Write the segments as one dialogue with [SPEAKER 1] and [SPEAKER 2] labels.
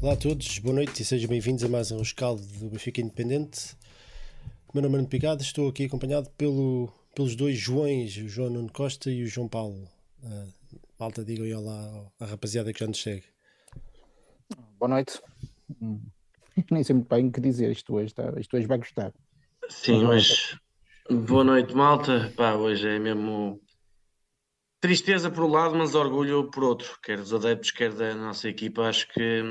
[SPEAKER 1] Olá a todos, boa noite e sejam bem-vindos a mais um rescaldo do Benfica Independente. Meu nome é Nuno Picado, estou aqui acompanhado pelo, pelos dois Joões, o João Nuno Costa e o João Paulo. Uh, malta, digam aí olá à rapaziada que já nos segue.
[SPEAKER 2] Boa noite. Hum. Nem sei muito bem o que dizer, isto hoje, tá? isto hoje vai gostar.
[SPEAKER 3] Sim, mas boa noite, malta. Pá, hoje é mesmo tristeza por um lado, mas orgulho por outro, quer dos adeptos, quer da nossa equipa. Acho que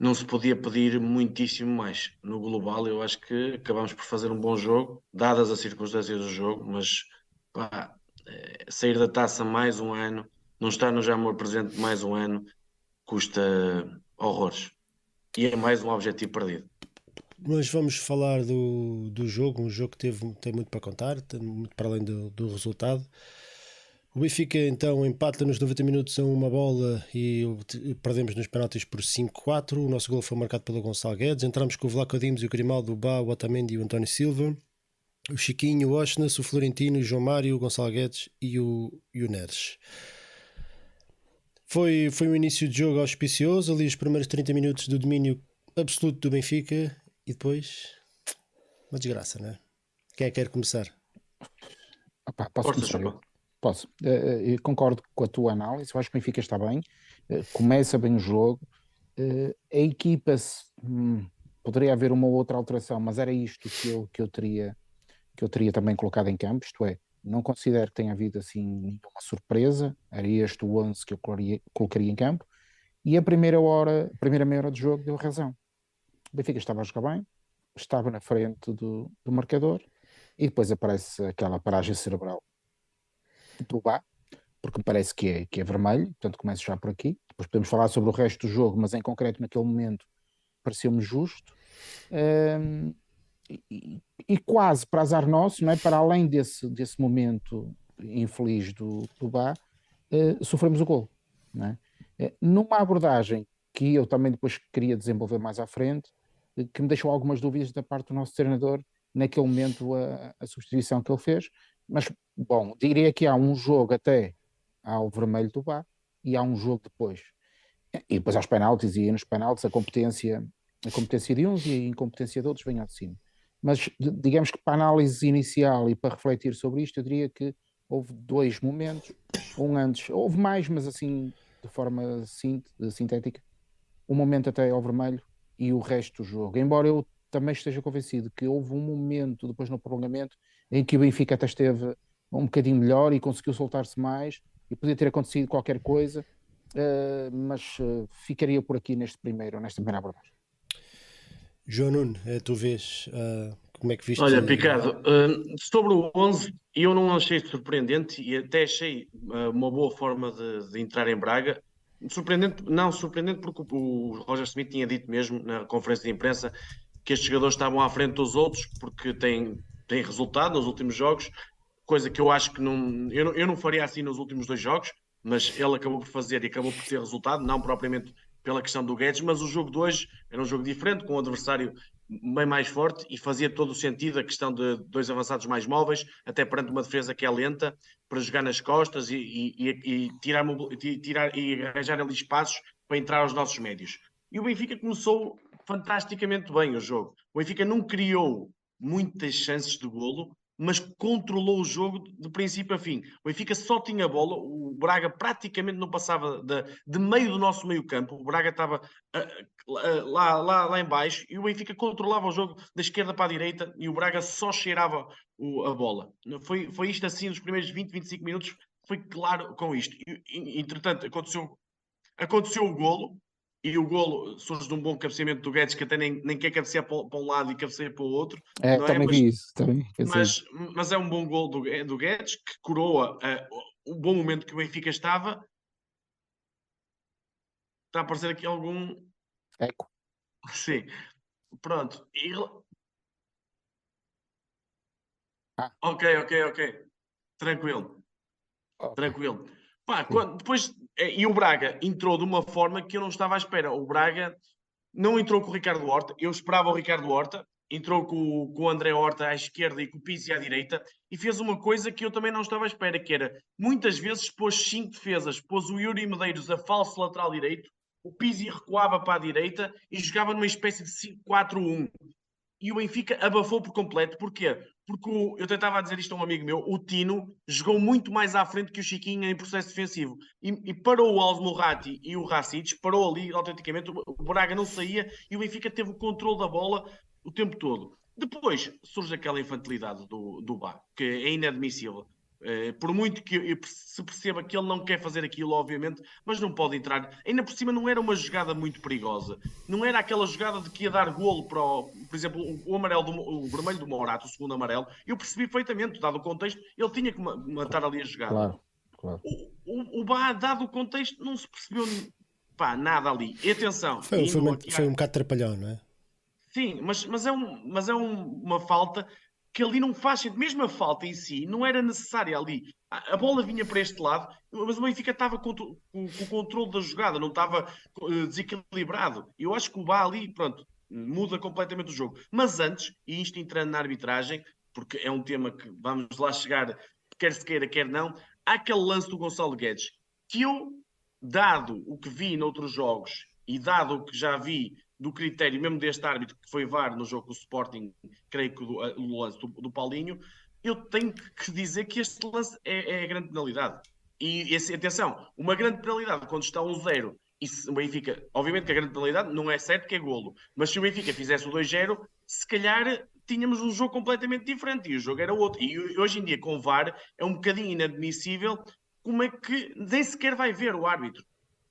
[SPEAKER 3] não se podia pedir muitíssimo mais. No global, eu acho que acabamos por fazer um bom jogo, dadas as circunstâncias do jogo, mas pá, eh, sair da taça mais um ano, não estar no Jamor presente mais um ano, custa horrores. E é mais um objetivo perdido.
[SPEAKER 1] Mas vamos falar do, do jogo, um jogo que teve, tem muito para contar, muito para além do, do resultado. O Benfica então empata nos 90 minutos a uma bola e perdemos nos penaltis por 5-4. O nosso gol foi marcado pelo Gonçalo Guedes. Entramos com o Vlaco Dimos e o Grimaldo, o Bá, o Otamendi e o António Silva. O Chiquinho, o Osnas, o Florentino, o João Mário, o Gonçalo Guedes e o, e o Neres. Foi, foi um início de jogo auspicioso, ali os primeiros 30 minutos do domínio absoluto do Benfica e depois uma desgraça, não é? Quem é que quer começar?
[SPEAKER 2] Opa, posso Força, começar? Posso. Uh, concordo com a tua análise. Eu acho que o Benfica está bem, uh, começa bem o jogo. A equipa, hum, poderia haver uma outra alteração, mas era isto que eu, que eu, teria, que eu teria também colocado em campo. Isto é, não considero que tenha havido assim nenhuma surpresa. Era este o 11 que eu colocaria, colocaria em campo. E a primeira hora, a primeira meia hora de jogo deu razão. O Benfica estava a jogar bem, estava na frente do, do marcador e depois aparece aquela paragem cerebral Bá, porque parece que é, que é vermelho, portanto começo já por aqui. Depois podemos falar sobre o resto do jogo, mas em concreto naquele momento pareceu-me justo. Um, e, e, quase para azar nosso, não é? para além desse, desse momento infeliz do, do Bá, uh, sofremos o gol. Não é? Uh, numa abordagem que eu também depois queria desenvolver mais à frente, uh, que me deixou algumas dúvidas da parte do nosso treinador naquele momento a, a substituição que ele fez, mas, bom, diria que há um jogo até ao vermelho do Bá e há um jogo depois. E depois aos penaltis, e nos penaltis a competência, a competência de uns e a incompetência de outros vem ao de cima. Mas digamos que para análise inicial e para refletir sobre isto, eu diria que houve dois momentos, um antes, houve mais, mas assim de forma sint, sintética, um momento até ao vermelho e o resto do jogo. Embora eu também esteja convencido que houve um momento depois no prolongamento em que o Benfica até esteve um bocadinho melhor e conseguiu soltar-se mais e podia ter acontecido qualquer coisa, uh, mas uh, ficaria por aqui neste primeiro, nesta primeira abordagem.
[SPEAKER 1] João Nuno, é tu vês uh, como é que viste?
[SPEAKER 3] Olha, Picado, sobre o 11, eu não achei surpreendente e até achei uma boa forma de, de, entrar em Braga. Surpreendente, não surpreendente porque o Roger Smith tinha dito mesmo na conferência de imprensa que estes jogadores estavam à frente dos outros porque têm tem resultado nos últimos jogos, coisa que eu acho que não eu, não. eu não faria assim nos últimos dois jogos, mas ele acabou por fazer e acabou por ter resultado, não propriamente pela questão do Guedes, mas o jogo de hoje era um jogo diferente, com um adversário bem mais forte e fazia todo o sentido a questão de dois avançados mais móveis, até perante uma defesa que é lenta, para jogar nas costas e, e, e tirar, tirar e arranjar ali espaços para entrar aos nossos médios. E o Benfica começou fantasticamente bem o jogo. O Benfica não criou muitas chances de golo, mas controlou o jogo de princípio a fim. O Benfica só tinha bola, o Braga praticamente não passava de, de meio do nosso meio campo, o Braga estava uh, uh, lá, lá, lá em baixo e o Benfica controlava o jogo da esquerda para a direita e o Braga só cheirava o, a bola. Foi, foi isto assim nos primeiros 20, 25 minutos, foi claro com isto. E, entretanto, aconteceu, aconteceu o golo, e o golo surge de um bom cabeceamento do Guedes que até nem, nem quer cabecear para, para um lado e cabeceia para o outro.
[SPEAKER 2] É, é? também é? vi isso. Também,
[SPEAKER 3] mas, mas é um bom golo do, do Guedes que coroa uh, o bom momento que o Benfica estava. Está a aparecer aqui algum.
[SPEAKER 2] Eco.
[SPEAKER 3] Sim. Pronto. E... Ah. Ok, ok, ok. Tranquilo. Okay. Tranquilo. Pá, quando, depois é, e o Braga entrou de uma forma que eu não estava à espera. O Braga não entrou com o Ricardo Horta, eu esperava o Ricardo Horta, entrou com, com o André Horta à esquerda e com o Pizzi à direita e fez uma coisa que eu também não estava à espera, que era muitas vezes pôs cinco defesas, pôs o Yuri Medeiros a falso lateral direito o Pizzi recuava para a direita e jogava numa espécie de 5-4-1. E o Benfica abafou por completo. Porquê? Porque o, eu tentava dizer isto a um amigo meu, o Tino jogou muito mais à frente que o Chiquinho em processo defensivo. E, e parou o Almorrati e o Racic, parou ali autenticamente, o Braga não saía e o Benfica teve o controle da bola o tempo todo. Depois surge aquela infantilidade do, do Bá, que é inadmissível. Uh, por muito que eu, se perceba que ele não quer fazer aquilo, obviamente, mas não pode entrar. Ainda por cima, não era uma jogada muito perigosa. Não era aquela jogada de que ia dar golo para, o, por exemplo, o, o amarelo do, o vermelho do Morato, o segundo amarelo. Eu percebi perfeitamente, dado o contexto, ele tinha que matar ali a jogada.
[SPEAKER 2] Claro, claro.
[SPEAKER 3] O, o, o Bá, dado o contexto, não se percebeu pá, nada ali. E atenção,
[SPEAKER 1] foi, foi, uma, foi um bocado trapalhão, não é?
[SPEAKER 3] Sim, mas, mas é, um, mas é um, uma falta que ali não faz sentido. Mesmo a falta em si não era necessária ali. A, a bola vinha para este lado, mas o Benfica estava com, com, o controle da jogada, não estava uh, desequilibrado. Eu acho que o Bá ali, pronto, muda completamente o jogo. Mas antes, e isto entrando na arbitragem, porque é um tema que vamos lá chegar, quer se queira, quer não, há aquele lance do Gonçalo Guedes que eu, dado o que vi noutros jogos e dado o que já vi do critério mesmo deste árbitro que foi VAR no jogo do Sporting, creio que do, o lance do, do, Paulinho, eu tenho que dizer que este lance é, é a grande penalidade. E esse, atenção, uma grande penalidade quando está um zero e se o Benfica, obviamente que a grande penalidade não é certo que é golo, mas se o Benfica fizesse o 2-0, se calhar tínhamos um jogo completamente diferente e o jogo era outro. E hoje em dia, com o VAR, é um bocadinho inadmissível como é que nem sequer vai ver o árbitro.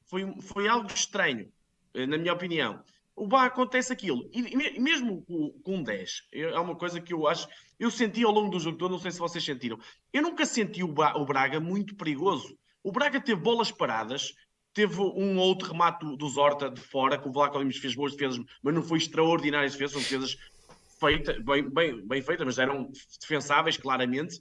[SPEAKER 3] Foi, foi algo estranho, eh, na minha opinião o Bar acontece aquilo. E, e mesmo com, com 10, é uma coisa que eu acho. Eu senti ao longo do jogo todo, não sei se vocês sentiram. Eu nunca senti o, ba, o Braga muito perigoso. O Braga teve bolas paradas, teve um outro remate do, do Zorta de fora, que o Vlaco fez boas defesas, mas não foi extraordinárias defesas, são defesas feitas, bem, bem, bem feitas, mas eram defensáveis, claramente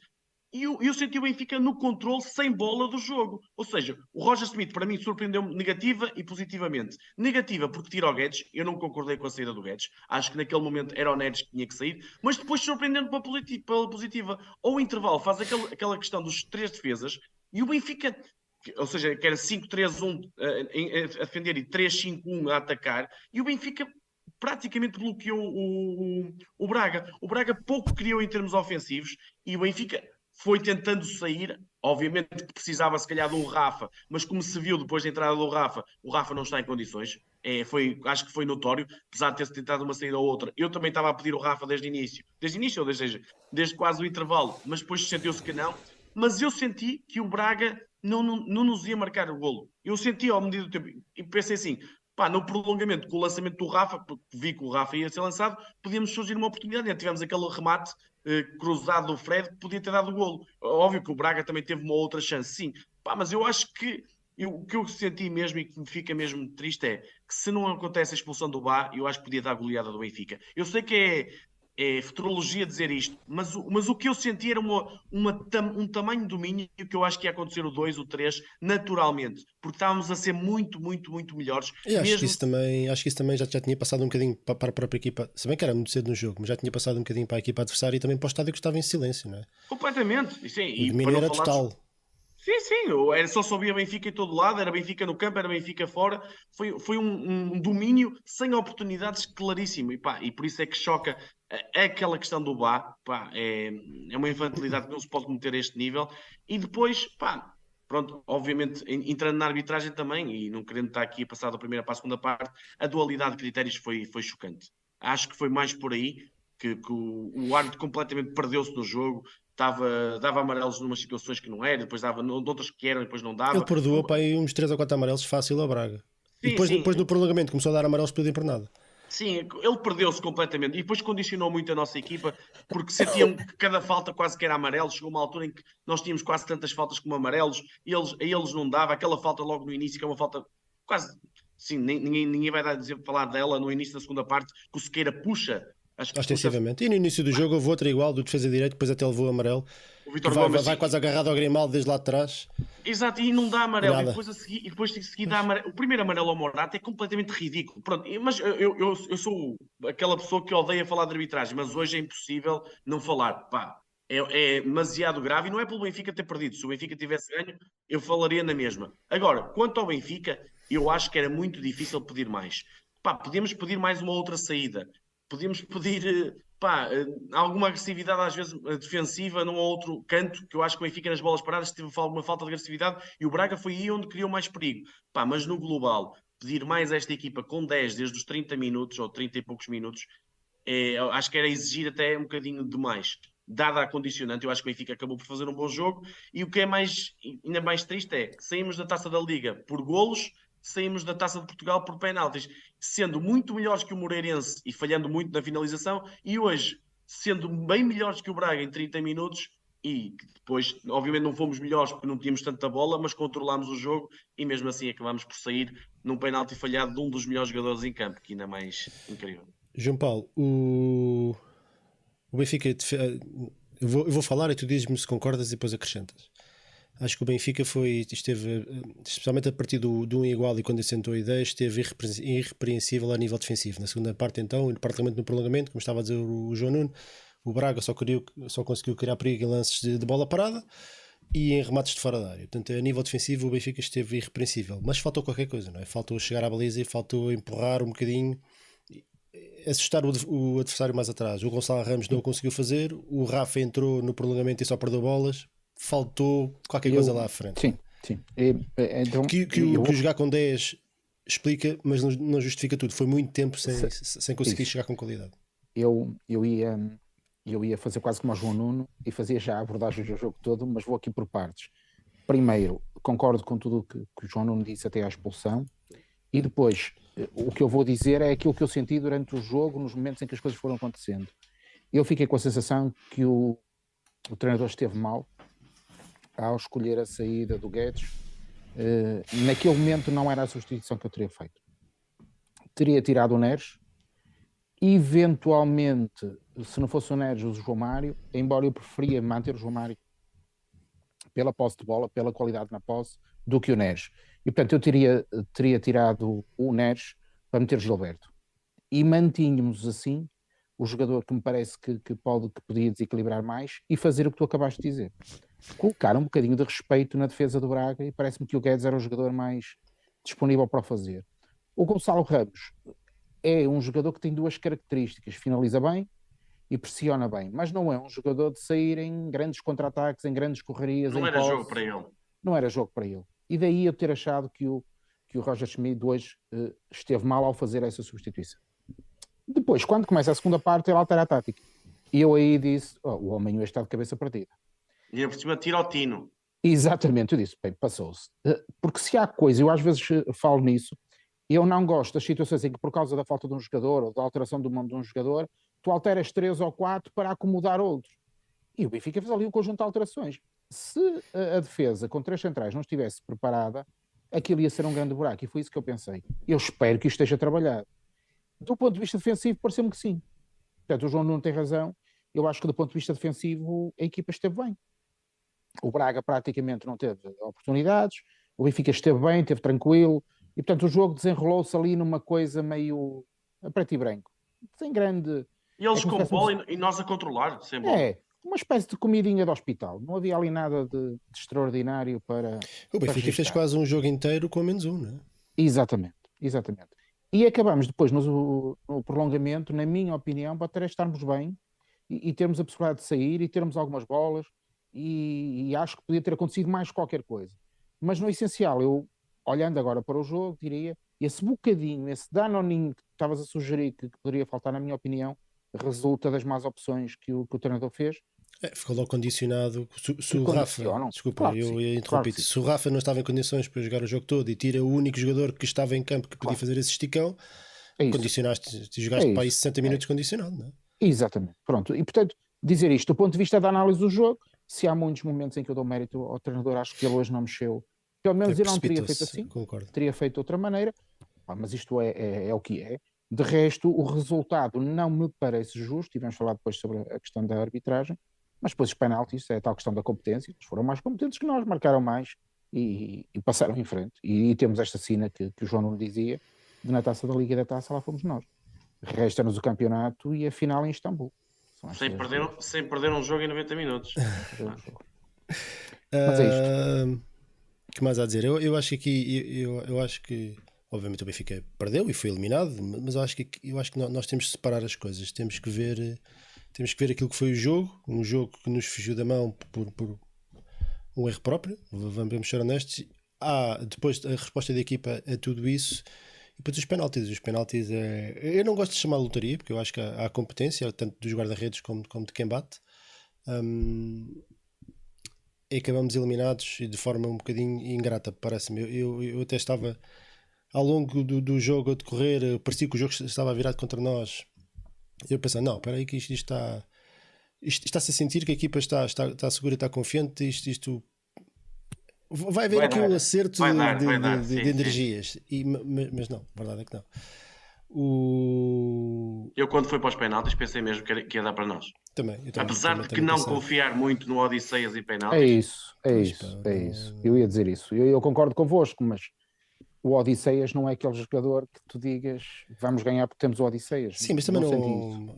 [SPEAKER 3] e eu, eu senti o Benfica no controle sem bola do jogo. Ou seja, o Roger Smith para mim surpreendeu-me negativa e positivamente. Negativa porque tira o Guedes, eu não concordei com a saída do Guedes. Acho que naquele momento era o Neres que tinha que sair, mas depois surpreendendo pela, pela positiva. Ou o intervalo faz aquele, aquela questão dos três defesas e o Benfica ou seja, que era 5-3-1 eh, a defender e 3-5-1 a atacar, e o Benfica praticamente bloqueou o, o, o, Braga. O Braga pouco criou em termos ofensivos e o Benfica foi tentando sair, obviamente que precisava se calhar do Rafa, mas como se viu depois da entrada do Rafa, o Rafa não está em condições, é, foi, acho que foi notório, apesar de ter tentado uma saída ou outra. Eu também estava a pedir o Rafa desde o início, desde o início, ou desde, desde quase o intervalo, mas depois sentiu-se que não. Mas eu senti que o Braga não, não, não nos ia marcar o golo. Eu senti ao medida do tempo, e pensei assim, pá, no prolongamento, com o lançamento do Rafa, porque vi que o Rafa ia ser lançado, podíamos surgir uma oportunidade. Tivemos aquele remate cruzado do Fred que podia ter dado o golo. Óbvio que o Braga também teve uma outra chance, sim. Pá, mas eu acho que eu, o que eu senti mesmo e que me fica mesmo triste é que se não acontece a expulsão do Bá, eu acho que podia dar a goleada do Benfica. Eu sei que é é futurologia dizer isto, mas, mas o que eu senti era uma, uma, um tamanho de domínio que eu acho que ia acontecer o 2, o 3, naturalmente, porque estávamos a ser muito, muito, muito melhores.
[SPEAKER 1] Eu acho, mesmo... que isso também, acho que isso também já, já tinha passado um bocadinho para, para a própria equipa, se bem que era muito cedo no jogo, mas já tinha passado um bocadinho para a equipa adversária e também para o estádio que estava em silêncio, não é?
[SPEAKER 3] Completamente. Sim,
[SPEAKER 1] o domínio era total.
[SPEAKER 3] Sim, sim, era só sabia Benfica em todo lado, era Benfica no campo, era Benfica fora. Foi, foi um, um domínio sem oportunidades claríssimo. E, pá, e por isso é que choca aquela questão do Bá, pá, é, é uma infantilidade que não se pode meter a este nível. E depois, pá, pronto, obviamente, entrando na arbitragem também, e não querendo estar aqui a passar da primeira para a segunda parte, a dualidade de critérios foi, foi chocante. Acho que foi mais por aí que, que o, o árbitro completamente perdeu-se no jogo, Tava, dava amarelos numas situações que não era, depois dava noutras que eram, depois não dava.
[SPEAKER 1] Ele perdoou para aí uns 3 ou 4 amarelos fácil a Braga. Sim, e depois, sim. depois no prolongamento começou a dar amarelos tudo por nada.
[SPEAKER 3] Sim, ele perdeu-se completamente e depois condicionou muito a nossa equipa porque sentiam que cada falta quase que era amarelo. Chegou uma altura em que nós tínhamos quase tantas faltas como amarelos e eles, a eles não dava. Aquela falta logo no início, que é uma falta quase. Sim, ninguém, ninguém vai dar a dizer, falar dela no início da segunda parte, que o Sequeira puxa
[SPEAKER 1] Acho que Ostensivamente. E no início do jogo houve outra igual, do defesa direito, depois até levou amarelo. O Vitor vai, Gomes, vai, quase agarrado ao Grimaldo desde lá de trás.
[SPEAKER 3] Exato, e não dá amarelo. E depois, a seguir, e depois a seguir dá amarelo. O primeiro amarelo ao Morata é completamente ridículo. Pronto, mas eu, eu, eu sou aquela pessoa que odeia falar de arbitragem, mas hoje é impossível não falar. Pá, é, é, demasiado grave e não é pelo Benfica ter perdido. Se o Benfica tivesse ganho, eu falaria na mesma. Agora, quanto ao Benfica, eu acho que era muito difícil pedir mais. Pá, podíamos pedir mais uma outra saída, podíamos pedir eh, pá, eh, alguma agressividade às vezes eh, defensiva num outro canto, que eu acho que o Benfica nas bolas paradas teve uma falta de agressividade e o Braga foi aí onde criou mais perigo. Pá, mas no global, pedir mais esta equipa com 10 desde os 30 minutos ou 30 e poucos minutos, é, acho que era exigir até um bocadinho demais. Dada a condicionante, eu acho que o Benfica acabou por fazer um bom jogo e o que é mais, ainda mais triste é que saímos da taça da Liga por golos, saímos da taça de Portugal por penaltis sendo muito melhores que o Moreirense e falhando muito na finalização, e hoje sendo bem melhores que o Braga em 30 minutos e depois, obviamente, não fomos melhores porque não tínhamos tanta bola, mas controlámos o jogo e mesmo assim acabámos por sair num penalti falhado de um dos melhores jogadores em campo, que ainda é mais incrível.
[SPEAKER 1] João Paulo, o, o Benfica, eu vou, eu vou falar e tu dizes-me se concordas e depois acrescentas. Acho que o Benfica foi, esteve, especialmente a partir do, do um igual e quando assentou a ideia, esteve irrepreensível a nível defensivo. Na segunda parte, então, particularmente no prolongamento, como estava a dizer o João Nuno, o Braga só, queria, só conseguiu criar perigo em lances de, de, bola parada e em remates de fora da área. Portanto, a nível defensivo, o Benfica esteve irrepreensível. Mas faltou qualquer coisa, não é? Faltou chegar à baliza e faltou empurrar um bocadinho, assustar o adversário mais atrás. O Gonçalo Ramos não o conseguiu fazer, o Rafa entrou no prolongamento e só perdeu bolas faltou qualquer eu, coisa lá à frente.
[SPEAKER 2] Sim, sim. É,
[SPEAKER 1] então, que, que, eu, o, que o jogar com 10 explica, mas não, não justifica tudo. Foi muito tempo sem, se, sem conseguir isso. chegar com qualidade.
[SPEAKER 2] Eu, eu, ia, eu ia fazer quase como o João Nuno e fazia já a abordagem do jogo todo, mas vou aqui por partes. Primeiro, concordo com tudo o que, que o João Nuno disse até à expulsão, e depois o que eu vou dizer é aquilo que eu senti durante o jogo, nos momentos em que as coisas foram acontecendo. Eu fiquei com a sensação que o, o treinador esteve mal, ao escolher a saída do Guedes, uh, naquele momento não era a substituição que eu teria feito. Teria tirado o Neres, eventualmente, se não fosse o Neres, o João Mário, embora eu preferia manter o João Mário pela posse de bola, pela qualidade na posse, do que o Neres. E portanto eu teria, teria tirado o Neres para meter Gilberto. E mantínhamos assim o jogador que me parece que, que, pode, que podia desequilibrar mais e fazer o que tu acabaste de dizer colocar um bocadinho de respeito na defesa do Braga e parece-me que o Guedes era o jogador mais disponível para o fazer. O Gonçalo Ramos é um jogador que tem duas características: finaliza bem e pressiona bem, mas não é um jogador de sair em grandes contra-ataques, em grandes correrias.
[SPEAKER 3] Não era jogo para ele.
[SPEAKER 2] Não era jogo para ele. E daí eu ter achado que o, que o Roger Schmidt hoje uh, esteve mal ao fazer essa substituição. Depois, quando começa a segunda parte, ele altera a tática. E eu aí disse: oh, o homem hoje está de cabeça partida.
[SPEAKER 3] E por cima tira o tino.
[SPEAKER 2] Exatamente, eu disse, bem, passou-se. Eh, porque se há coisa, eu às vezes eh, falo nisso, eu não gosto das situações em que por causa da falta de um jogador ou da alteração do mundo de um jogador, tu alteras três ou quatro para acomodar outros. E o Benfica fez ali um conjunto de alterações. Se a, defesa com três centrais não estivesse preparada, aquilo ia ser um grande buraco. E foi isso que eu pensei. Eu espero que isto esteja trabalhado. Do ponto de vista defensivo, pareceu-me que sim. Portanto, o João não tem razão. Eu acho que do ponto de vista defensivo, a equipa esteve bem. O Braga praticamente não teve oportunidades, o Benfica esteve bem, esteve tranquilo, e portanto o jogo desenrolou-se ali numa coisa meio a preto e branco, sem grande.
[SPEAKER 3] E eles é com bola e nós a controlar, sem bola.
[SPEAKER 2] É, uma espécie de comidinha de hospital. Não havia ali nada de, de extraordinário para.
[SPEAKER 1] O Benfica fez quase um jogo inteiro com menos um, não é?
[SPEAKER 2] Exatamente, exatamente. E acabamos depois no, no prolongamento, na minha opinião, para até estarmos bem e, e termos a possibilidade de sair e termos algumas bolas e, e, acho que podia ter acontecido mais qualquer coisa. Mas no essencial, eu, olhando agora para o jogo, diria, esse bocadinho, esse danoninho que estavas a sugerir que, que, poderia faltar, na minha opinião, resulta das más opções que o, que o treinador fez.
[SPEAKER 1] É, ficou logo condicionado. Se, se o Rafa, desculpa, claro eu ia interromper. Claro se o Rafa não estava em condições para jogar o jogo todo e tira o único jogador que estava em campo que podia claro. fazer esse esticão, é condicionaste, jogaste é para aí 60 minutos é. condicionado, não é?
[SPEAKER 2] Exatamente. Pronto. E portanto, dizer isto do ponto de vista da análise do jogo, se há muitos momentos em que eu dou mérito ao treinador, acho que ele hoje não mexeu. Pelo menos ele não teria feito assim, concordo. teria feito de outra maneira, mas isto é, é, é, o que é. De resto, o resultado não me parece justo, e vamos falar depois sobre a questão da arbitragem, mas depois os penaltis, é a tal questão da competência, eles foram mais competentes que nós, marcaram mais e, e passaram em frente. E, e, temos esta cena que, que o João não dizia, de na taça da Liga da Taça, lá fomos nós. Resta-nos o campeonato e a final em Istambul.
[SPEAKER 3] Sem perder, sem perder um jogo em 90 minutos.
[SPEAKER 2] Mas é isto. Uh,
[SPEAKER 1] que mais há a dizer? Eu, eu acho que aqui, eu, eu acho que, obviamente o Benfica perdeu e foi eliminado, mas eu acho que, eu acho que nós temos de separar as coisas. Temos que ver, temos que ver aquilo que foi o jogo, um jogo que nos fugiu da mão por, por um erro próprio, vamos ser honestos. Há depois a resposta da equipa a tudo isso. E depois os penaltis. Os penaltis é. Eu não gosto de chamar lotaria, porque eu acho que há, competência, tanto dos guarda-redes como, como de quem bate. Um, e acabamos eliminados e de forma um bocadinho ingrata, parece-me. Eu, eu, eu, até estava ao longo do, do jogo a decorrer, parecia que o jogo estava virado contra nós. Eu pensei, não, espera aí que isto, isto está. Isto está-se a sentir que a equipa está, está, está segura, está confiante. Isto, isto vai haver aqui um acerto dar, de, de, sim, de, energias. E, mas não, a verdade é que não. O...
[SPEAKER 3] Eu, quando fui para os penaltis, pensei mesmo que, que ia dar para nós.
[SPEAKER 1] Também,
[SPEAKER 3] também Apesar também, de que não pensei. confiar muito no Odisseias e penaltis.
[SPEAKER 2] É isso, é isso, é isso. Eu ia dizer isso. Eu, eu concordo convosco, mas o Odisseias não é aquele jogador que tu digas vamos ganhar porque temos o Odisseias.
[SPEAKER 1] Sim, mas também não.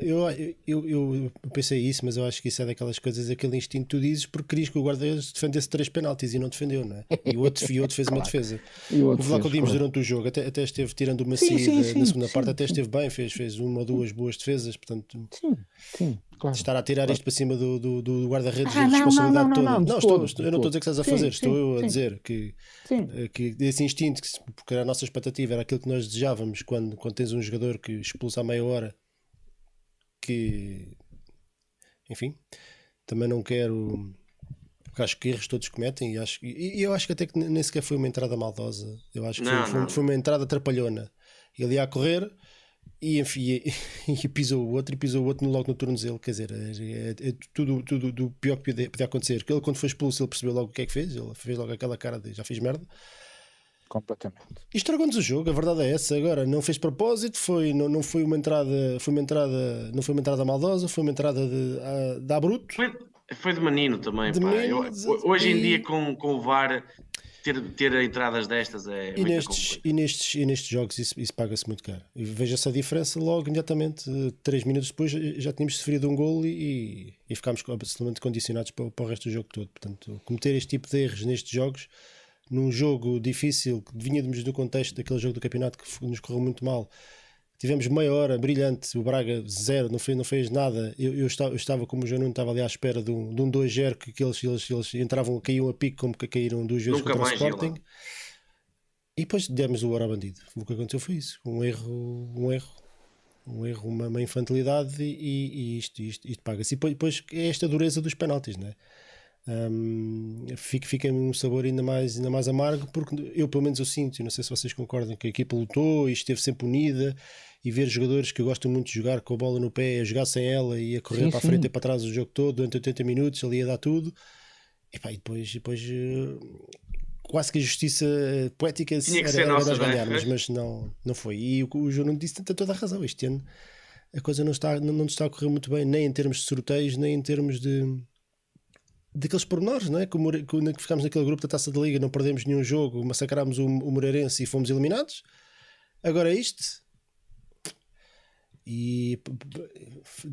[SPEAKER 1] Eu, eu, eu, pensei isso, mas eu acho que isso é daquelas coisas, aquele instinto que tu dizes porque querias que o guarda-redes defendesse três penaltis e não defendeu, não é? E o outro, e o outro fez claro. uma defesa. E o Houve lá que durante o jogo, até, até esteve tirando uma sim, sim, sim, na segunda parte, até esteve bem, fez, fez uma ou duas boas defesas, portanto.
[SPEAKER 2] Sim, sim. Claro.
[SPEAKER 1] Estar a tirar isto para cima do, do, do guarda-redes ah, responsabilidade não, não, não, toda. Não, não, estou, estou, eu não estou a dizer que estás a fazer, estou eu a dizer que, eh, que esse instinto, porque a nossa expectativa era aquilo que nós desejávamos quando, quando tens um jogador que expulsa a meia hora, que enfim, também não quero. Porque acho que erros todos cometem e, acho, e, e eu acho que até que nem sequer foi uma entrada maldosa. Eu acho que não, foi, foi, foi, uma entrada trapalhona. Ele ia a correr, e, enfim, e, e, pisou o outro e pisou o outro logo no tornozelo. Quer dizer, é, é, é tudo, tudo do pior que podia, podia acontecer. Porque ele, quando foi expulso, ele percebeu logo o que é que fez. Ele fez logo aquela cara de já fiz merda.
[SPEAKER 2] Completamente.
[SPEAKER 1] E estragou-nos o jogo, a verdade é essa. Agora, não fez propósito, foi, não, não foi uma entrada, foi uma entrada, não foi uma entrada maldosa, foi uma entrada de, a, de abruto.
[SPEAKER 3] Foi, foi de menino também, de menino, Eu, hoje em dia com, com o VAR ter, ter entradas destas é.
[SPEAKER 1] E nestes, e nestes, e nestes jogos isso, isso paga-se muito caro. Veja-se a diferença logo imediatamente, 3 minutos depois já tínhamos sofrido um gol e, e ficámos absolutamente condicionados para, para o resto do jogo todo. Portanto, cometer este tipo de erros nestes jogos, num jogo difícil, que vinhamos do contexto daquele jogo do campeonato que nos correu muito mal Tivemos meia hora brilhante, o Braga zero, não fez, não fez nada. Eu, eu, estava, eu estava, como o João estava ali à espera de um, de um 2-0 que, que eles, eles, eles entravam, caíam a pico como que caíram duas vezes Nunca contra o Sporting. E depois demos o hora ao bandido. O que aconteceu foi isso: um erro, um erro, um erro, uma, uma infantilidade e, e, isto, isto, isto paga-se. E depois, depois é esta dureza dos penaltis, não é? Um, fica, fica um sabor ainda mais, ainda mais amargo, porque eu, pelo menos, eu sinto, não sei se vocês concordam, que a equipa lutou e esteve sempre unida. E ver jogadores que gostam muito de jogar com a bola no pé, a jogar sem ela e a correr sim, para a frente sim. e para trás o jogo todo, durante 80 minutos, ali a dar tudo. E, pá, e depois, depois eh, quase que a justiça poética
[SPEAKER 3] Tinha era, era nossa, das
[SPEAKER 1] ganhar, mas, mas não, não foi. E o, o João disse tem toda a razão. Este ano a coisa não está, não, não está a correr muito bem, nem em termos de sorteios, nem em termos de, daqueles pormenores, não é? Que ficámos naquele grupo da taça da liga, não perdemos nenhum jogo, massacrámos o, o Moreirense e fomos eliminados. Agora isto. E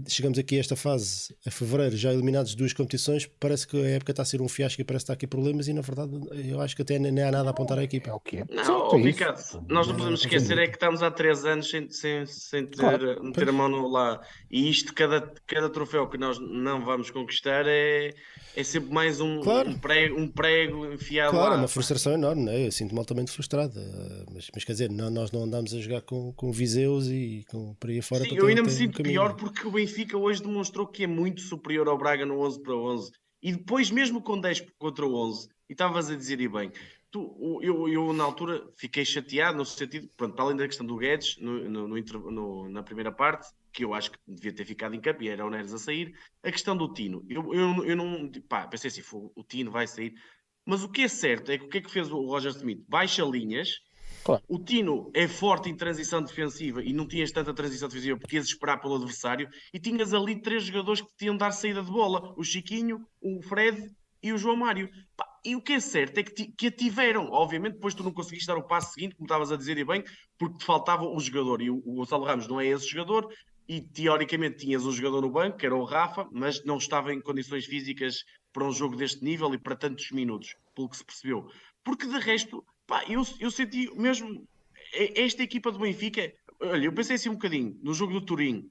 [SPEAKER 1] chegamos aqui a esta fase, a fevereiro, já eliminados de duas competições. Parece que a época está a ser um fiasco e parece que está aqui problemas. E na verdade, eu acho que até nem há nada a apontar à equipa. É
[SPEAKER 2] o que é.
[SPEAKER 3] Não, oh, Ricardo, nós não podemos esquecer é que estamos há três anos sem, sem, sem ter, claro, meter a mão no lá. E isto, cada, cada troféu que nós não vamos conquistar é é sempre mais um, claro. um, prego, um prego enfiado
[SPEAKER 1] Claro,
[SPEAKER 3] lá.
[SPEAKER 1] uma frustração enorme, né? eu sinto-me altamente frustrado. Eh, mas, mas quer dizer, não, nós não andamos a jogar com, com Viseus e com, por aí fora.
[SPEAKER 3] Sim, eu ainda me sinto um pior porque o Benfica hoje demonstrou que é muito superior ao Braga no 11 para 11. E depois, mesmo com 10 contra 11, e estavas a dizer, e bem, tu, eu, eu na altura fiquei chateado no sentido, pronto, para além da questão do Guedes, no, no, no, na primeira parte, que eu acho que devia ter ficado em campo e era o Neres a sair. A questão do Tino, eu, eu, eu não. Pá, pensei assim, o Tino vai sair. Mas o que é certo é que o que é que fez o Roger Smith? Baixa linhas. Claro. O Tino é forte em transição defensiva e não tinhas tanta transição defensiva porque ias esperar pelo adversário e tinhas ali três jogadores que te iam dar saída de bola: o Chiquinho, o Fred e o João Mário. E o que é certo é que, que a tiveram. Obviamente, depois tu não conseguiste dar o passo seguinte, como estavas a dizer e bem, porque te faltava o jogador. E o, o Gonçalo Ramos não é esse jogador, e teoricamente tinhas um jogador no banco, que era o Rafa, mas não estava em condições físicas para um jogo deste nível e para tantos minutos, pelo que se percebeu. Porque de resto, pá, eu, eu senti mesmo esta equipa do Benfica. Olha, eu pensei assim um bocadinho no jogo do Turim,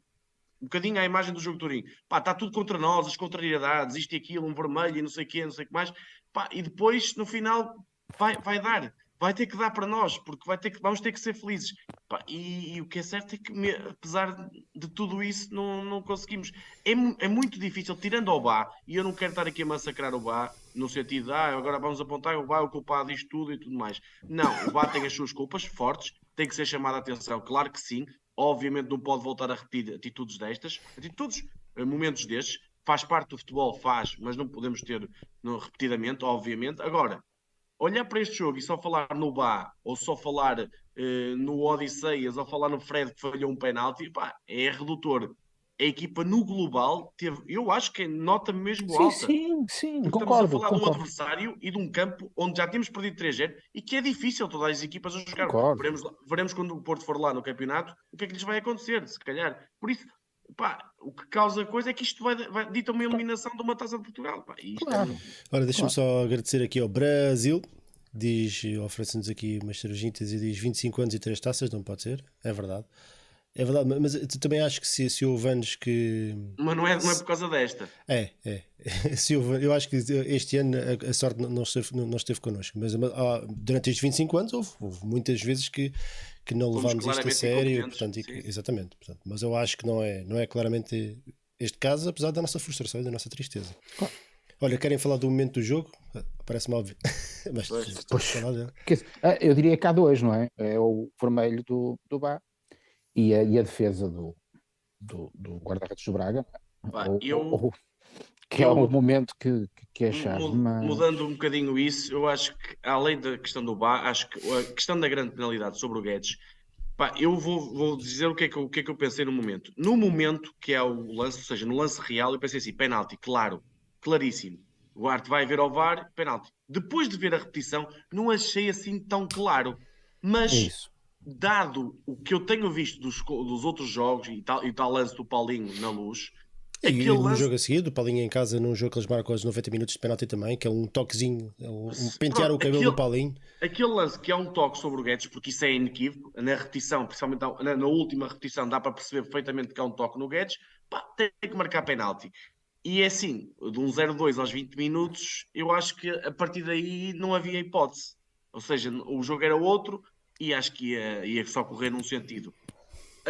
[SPEAKER 3] um bocadinho à imagem do jogo do Turim. Pá, está tudo contra nós, as contrariedades, isto e aquilo, um vermelho e não sei o quê, não sei o que mais. Pá, e depois, no final, vai, vai dar vai ter que dar para nós, porque vai ter que, vamos ter que ser felizes. E, e, o que é certo é que, apesar de tudo isso, não, não conseguimos. É, é, muito difícil, tirando ao Bá, e eu não quero estar aqui a massacrar o Bá, no sentido de ah, agora vamos apontar o Bá é o culpado disto tudo e tudo mais. Não, o Bá tem as suas culpas fortes, tem que ser chamado a atenção, claro que sim. Obviamente não pode voltar a repetir atitudes destas, atitudes, eh, momentos destes, faz parte do futebol, faz, mas não podemos ter no, repetidamente, obviamente. Agora, olhar para este jogo e só falar no Bá, ou só falar uh, no Odisseias, ou falar no Fred que falhou um penalti, pá, é redutor. A equipa no global teve, eu acho que é nota mesmo
[SPEAKER 2] sim,
[SPEAKER 3] alta.
[SPEAKER 2] Sim, sim,
[SPEAKER 3] Porque
[SPEAKER 2] concordo.
[SPEAKER 3] Estamos a falar
[SPEAKER 2] concordo.
[SPEAKER 3] de um adversário e de um campo onde já temos perdido 3-0 e que é difícil todas as equipas a jogar. Veremos, veremos quando o Porto for lá no campeonato o que é que lhes vai acontecer, se calhar. Por isso, pá, o que causa coisa é que isto vai, vai dita uma eliminação de uma taça de Portugal. Pá,
[SPEAKER 1] claro. É... Ora, deixa-me claro. só agradecer aqui ao Brasil. Diz, oferece-nos aqui umas cervejitas e diz 25 anos e 3 taças, não pode ser? É verdade. É verdade, mas também acho que se, se houve anos que.
[SPEAKER 3] Mas não é, não é por causa desta.
[SPEAKER 1] É, é. Se houve, eu acho que este ano a, a sorte não esteve, não esteve connosco, mas ah, durante estes 25 anos houve, houve muitas vezes que, que não levámos isto a sério. Portanto, e, exatamente. Portanto, mas eu acho que não é, não é claramente este caso, apesar da nossa frustração e da nossa tristeza. Claro. Olha, querem falar do momento do jogo? Parece-me óbvio. Mas
[SPEAKER 2] pois, pois, ah, eu diria que há dois, não é? É o vermelho do, do Bá e a, e a defesa do, do, do guarda-redes do Braga.
[SPEAKER 3] ou, eu, ou,
[SPEAKER 2] que eu, é o momento que, que é chave.
[SPEAKER 3] Mas... Mudando um bocadinho isso, eu acho que, além da questão do Bá, acho que a questão da grande penalidade sobre o Guedes, pá, eu vou, vou dizer o que, é que eu, o que é que eu pensei no momento. No momento que é o lance, ou seja, no lance real, eu pensei assim: penalti, claro, claríssimo. O Arte vai ver ao VAR, penalti. Depois de ver a repetição, não achei assim tão claro. Mas Isso dado o que eu tenho visto dos, dos outros jogos e tal, e tal lance do Paulinho na luz.
[SPEAKER 1] E no lance... jogo a seguir, do Paulinho em casa, num jogo que eles marcam aos 90 minutos de penalti também, que é um toquezinho, é um pentear Pronto, o cabelo aquele, do Paulinho.
[SPEAKER 3] Aquele lance que é um toque sobre o Guedes, porque isso é inequívoco, na repetição, principalmente na, na, última repetição, dá para perceber perfeitamente que é um toque no Guedes, pá, tem que marcar penalti. E é assim, de um 0-2 aos 20 minutos, eu acho que a partir daí não havia hipótese. Ou seja, o jogo era outro, e acho que ia, ia só correr num sentido.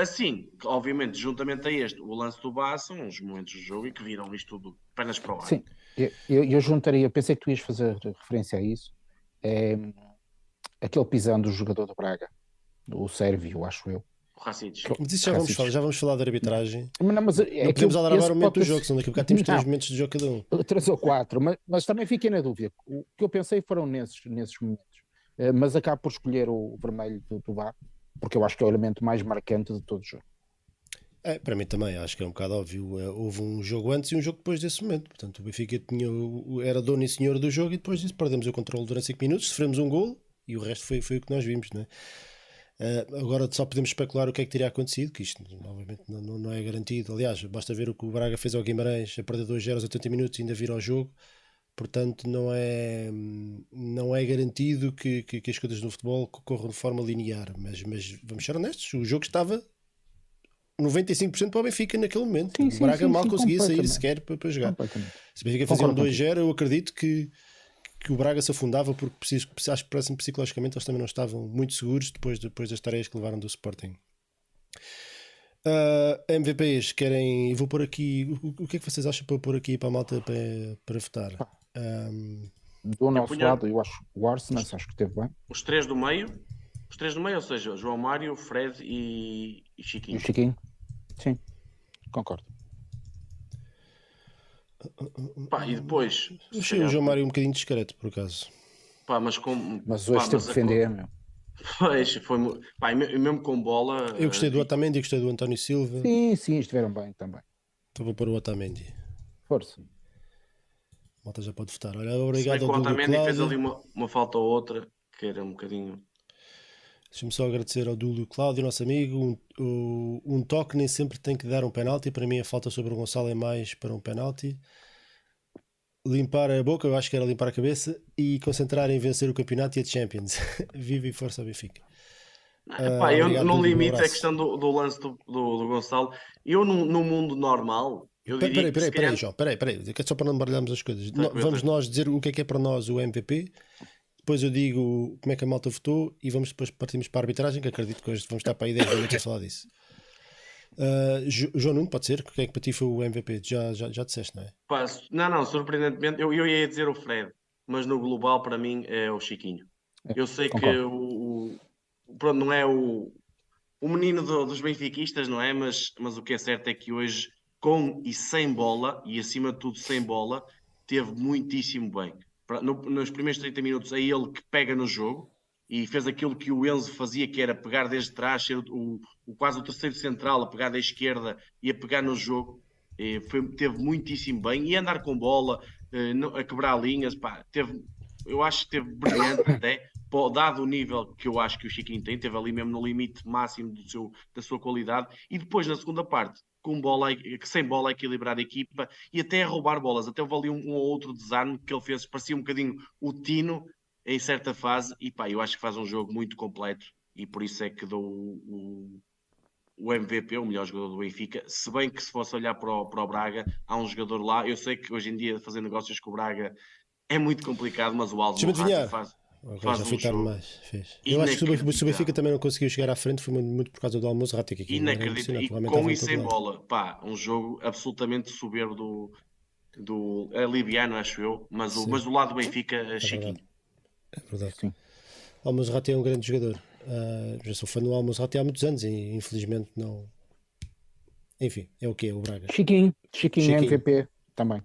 [SPEAKER 3] Assim, obviamente, juntamente a este, o lance do Bá são os momentos do jogo e que viram isto tudo apenas para o ar.
[SPEAKER 2] Sim, eu, eu juntaria, pensei que tu ias fazer referência a isso, é, aquele pisão do jogador do Braga, o Sérvio, acho eu.
[SPEAKER 3] Mas
[SPEAKER 1] isso já vamos, falar, já vamos falar da arbitragem.
[SPEAKER 2] Mas não, mas é
[SPEAKER 1] não podemos alargar o momento do jogo, senão daqui a bocado temos três momentos de jogo cada um.
[SPEAKER 2] Três ou quatro, mas, mas também fiquei na dúvida. O que eu pensei foram nesses, nesses momentos. Eh, mas acabo por escolher o vermelho do, do VAR, porque eu acho que é o elemento mais marcante de todo o jogo.
[SPEAKER 1] É, para mim também, acho que é um bocado óbvio. Eh, houve um jogo antes e um jogo depois desse momento. Portanto, o Benfica tinha, era dono e senhor do jogo e depois disso perdemos o controle durante 5 minutos, sofremos um gol e o resto foi, foi o que nós vimos. Não é? Uh, agora só podemos especular o que é que teria acontecido, que isto obviamente não, não, não é garantido. Aliás, basta ver o que o Braga fez ao Guimarães a perder 2 0 aos 80 minutos e ainda vir ao jogo portanto não é, não é garantido que, que, que, as coisas no futebol corram de forma linear, mas, mas vamos ser honestos, o jogo estava 95% para o Benfica naquele momento. Sim, o Braga sim, mal sim, conseguia sair sequer para, para jogar. Se o Benfica fazia um 2-0, eu acredito que, que o Braga se afundava porque preciso, acho que parece psicologicamente eles também não estavam muito seguros depois, depois das tareias que levaram do Sporting. Uh, ah, MVPs querem. Vou pôr aqui. O, o, que é que vocês acham para pôr aqui para a malta para, para votar? Um,
[SPEAKER 2] do nosso lado, eu acho o Arsenal, acho que teve bem.
[SPEAKER 3] Os três do meio, os três do meio, ou seja, João Mário, Fred e, e Chiquinho.
[SPEAKER 2] E Chiquinho, sim, concordo.
[SPEAKER 3] Pá, e depois.
[SPEAKER 1] Achei o João Mário um bocadinho discreto, por acaso.
[SPEAKER 3] Pá, mas com.
[SPEAKER 2] Mas hoje pá, teve que defender,
[SPEAKER 3] meu. Pois, foi. Pá, mesmo com bola.
[SPEAKER 1] Eu gostei do eh, Otamendi, gostei do António Silva.
[SPEAKER 2] Sim, sim, estiveram bem também.
[SPEAKER 1] Estou a pôr o Otamendi.
[SPEAKER 2] Força.
[SPEAKER 1] Malta já pode votar. Olha, obrigado
[SPEAKER 3] ao Otamendi fez ali uma, uma falta ou outra que era um bocadinho.
[SPEAKER 1] Deixa-me só agradecer ao Dúlio Cláudio, nosso amigo. Um, um, toque nem sempre tem que dar um penalti. Para mim, a falta sobre o Gonçalo é mais para um penalti. Limpar a boca, eu acho que era limpar a cabeça e concentrar em vencer o campeonato e a Champions. Viva e força Benfica.
[SPEAKER 3] Epá, uh, eu no limite a questão do, do lance do, do, do, Gonçalo. Eu no, no mundo normal. Eu
[SPEAKER 1] peraí, peraí, peraí, peraí, João, peraí, peraí, é só para não baralharmos as coisas. Tá, vamos nós dizer o que é que é para nós o MVP depois eu digo como é que a malta votou e vamos depois partimos para a arbitragem, que acredito que hoje vamos estar para aí 10 minutos a falar disso. Uh, João Nuno, pode ser? Quem é que para ti foi o MVP? Já, já, já disseste, não é?
[SPEAKER 3] não, não, surpreendentemente, eu, eu ia dizer o Fred, mas no global para mim é o Chiquinho. É, eu sei Concordo. que o, o, pronto, não é o, o menino do, dos benfiquistas, não é? Mas, mas o que é certo é que hoje, com e sem bola, e acima de tudo sem bola, teve muitíssimo bem. No, nos primeiros 30 minutos, é ele que pega no jogo e fez aquilo que o Enzo fazia, que era pegar desde trás, ser o, o quase o terceiro central, a pegar da esquerda e a pegar no jogo. E foi, teve muitíssimo bem. E andar com bola, eh, a quebrar linhas, pá, teve, eu acho que teve brilhante até, dado o nível que eu acho que o Chiquinho tem, teve ali mesmo no limite máximo do seu, da sua qualidade, e depois na segunda parte, com bola, sem bola a equilibrar a equipa e até a roubar bolas. Até houve ali um, um ou outro desarme que ele fez, parecia um bocadinho o Tino em certa fase. E pá, eu acho que faz um jogo muito completo e por isso é que dou o, o MVP, o melhor jogador do Benfica. Se bem que se fosse olhar para o, para o Braga, há um jogador lá. Eu sei que hoje em dia fazer negócios com o Braga é muito complicado, mas o Alves
[SPEAKER 1] faz. Agora já um mais. Fez. Eu acho que o Benfica também não conseguiu chegar à frente, foi muito por causa do almoço rápido aqui.
[SPEAKER 3] Inacreditável. E com e sem bola. Pá, um jogo absolutamente soberbo do, do é libiano, acho eu. Mas o, mas o lado do Benfica é, é chiquinho.
[SPEAKER 1] É verdade. Sim. Almoço Rati é um grande jogador. Uh, já sou fã do Almoço Rati há muitos anos e infelizmente não. Enfim, é o que é o Braga.
[SPEAKER 2] Chiquinho, Chiquinho, Chiquinho. MVP também.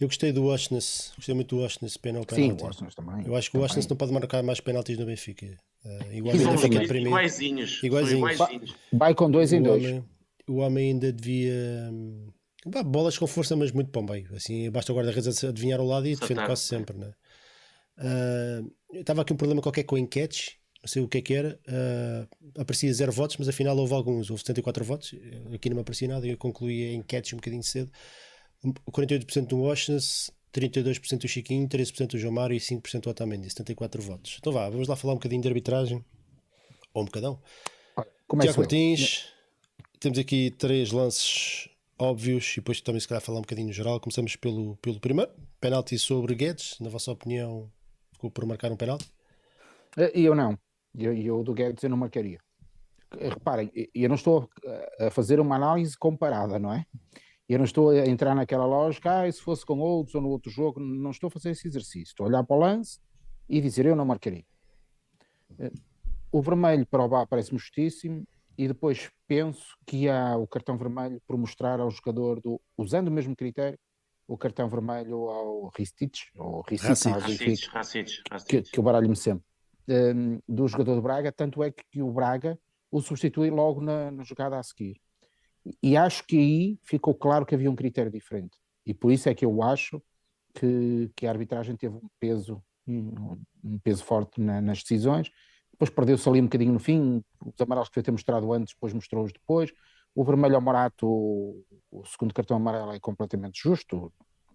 [SPEAKER 1] Eu gostei do Washington, gostei muito do Washington penal
[SPEAKER 2] penalti. Sim, o Washington também.
[SPEAKER 1] Eu acho que o Washington não pode marcar mais penaltis no Benfica.
[SPEAKER 3] Uh, igualmente fica primeiro. Iguaizinhos.
[SPEAKER 1] Iguaizinhos.
[SPEAKER 2] Vai com dois em dois.
[SPEAKER 1] Homem, o homem ainda devia. Hum, bolas com força, mas muito para o meio. Assim, basta o guarda-redes adivinhar o lado e defende quase sempre. Né? Uh, estava aqui um problema qualquer com o enquetes, não sei o que é que era. Uh, aparecia zero votos, mas afinal houve alguns, houve 74 votos. Aqui não me aparecia nada e eu concluí a enquetes um bocadinho cedo. 48% do Washington, 32% do Chiquinho, 13% do João Mário e 5% do Otamendi, 74 votos. Então vá, vamos lá falar um bocadinho de arbitragem. Ou um bocadão. Tiago Martins, temos aqui três lances óbvios e depois também se calhar falar um bocadinho no geral. Começamos pelo, pelo primeiro, penalti sobre Guedes. Na vossa opinião, ficou por marcar um penalti?
[SPEAKER 2] Eh, eu não. Eu, eu do Guedes eu não marcaria. Reparem, eu não estou a fazer uma análise comparada, não é? Eu não estou a entrar naquela lógica, ah, se fosse com outros ou no outro jogo, não estou a fazer esse exercício. Estou a olhar para o lance e dizer, eu não marcaria. Eh, o vermelho para o Bá parece-me justíssimo e depois penso que há o cartão vermelho por mostrar ao jogador, do, usando o mesmo critério, o cartão vermelho ao Ristich, ou Ristich, que, que o baralho-me sempre, um, ehm, do jogador do Braga, tanto é que o Braga o substitui logo na, na jogada a seguir. E acho que aí ficou claro que havia um critério diferente. E por isso é que eu acho que, que a arbitragem teve um peso, um, um peso forte na, nas decisões. Depois perdeu-se ali um bocadinho no fim, os amarelos que foi ter mostrado antes, depois mostrou-os depois. O vermelho ao Morato, o segundo cartão amarelo é completamente justo,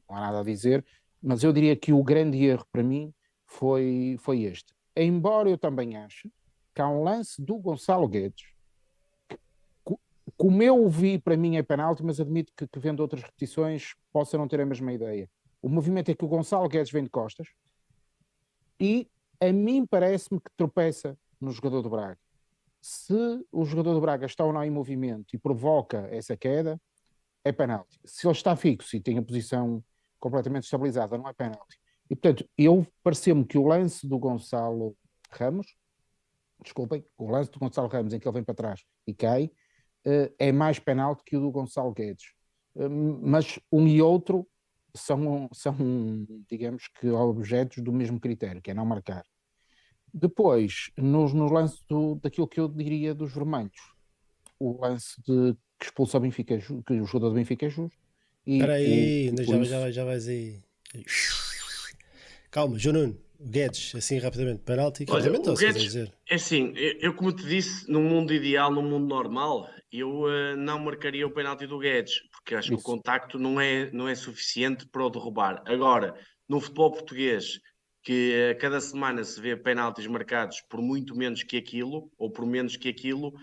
[SPEAKER 2] não há nada a dizer, mas eu diria que o grande erro para mim foi, foi este. Embora eu também ache que há um lance do Gonçalo Guedes como eu vi, para mim é penalti, mas admito que, que vendo outras repetições possa não ter a mesma ideia. O movimento é que o Gonçalo Guedes vem de costas e a mim parece-me que tropeça no jogador do Braga. Se o jogador do Braga está ou não em movimento e provoca essa queda, é penalti. Se ele está fixo e tem a posição completamente estabilizada, não é penalti. E portanto, eu pareceu-me que o lance do Gonçalo Ramos, desculpem, o lance do Gonçalo Ramos em que ele vem para trás e cai, é mais penalti que o do Gonçalo Guedes. Uh, mas um e outro são, são, digamos que, objetos do mesmo critério, que é não marcar. Depois, no, no lance do, daquilo que eu diria dos vermelhos, o lance de que expulsa o Benfica, que o jogador do Benfica é justo.
[SPEAKER 1] Espera aí, já, já, já vais aí. Calma, João Nuno, Guedes, assim rapidamente, penalti,
[SPEAKER 3] Olha, o Guedes, dizer. É assim, eu, como te disse, num mundo ideal, num mundo normal, eu uh, não marcaria o penalti do Guedes, porque acho Isso. que o contacto não é, não é suficiente para o derrubar. Agora, no futebol português, que uh, cada semana se vê penaltis marcados por muito menos que aquilo, ou por menos que aquilo,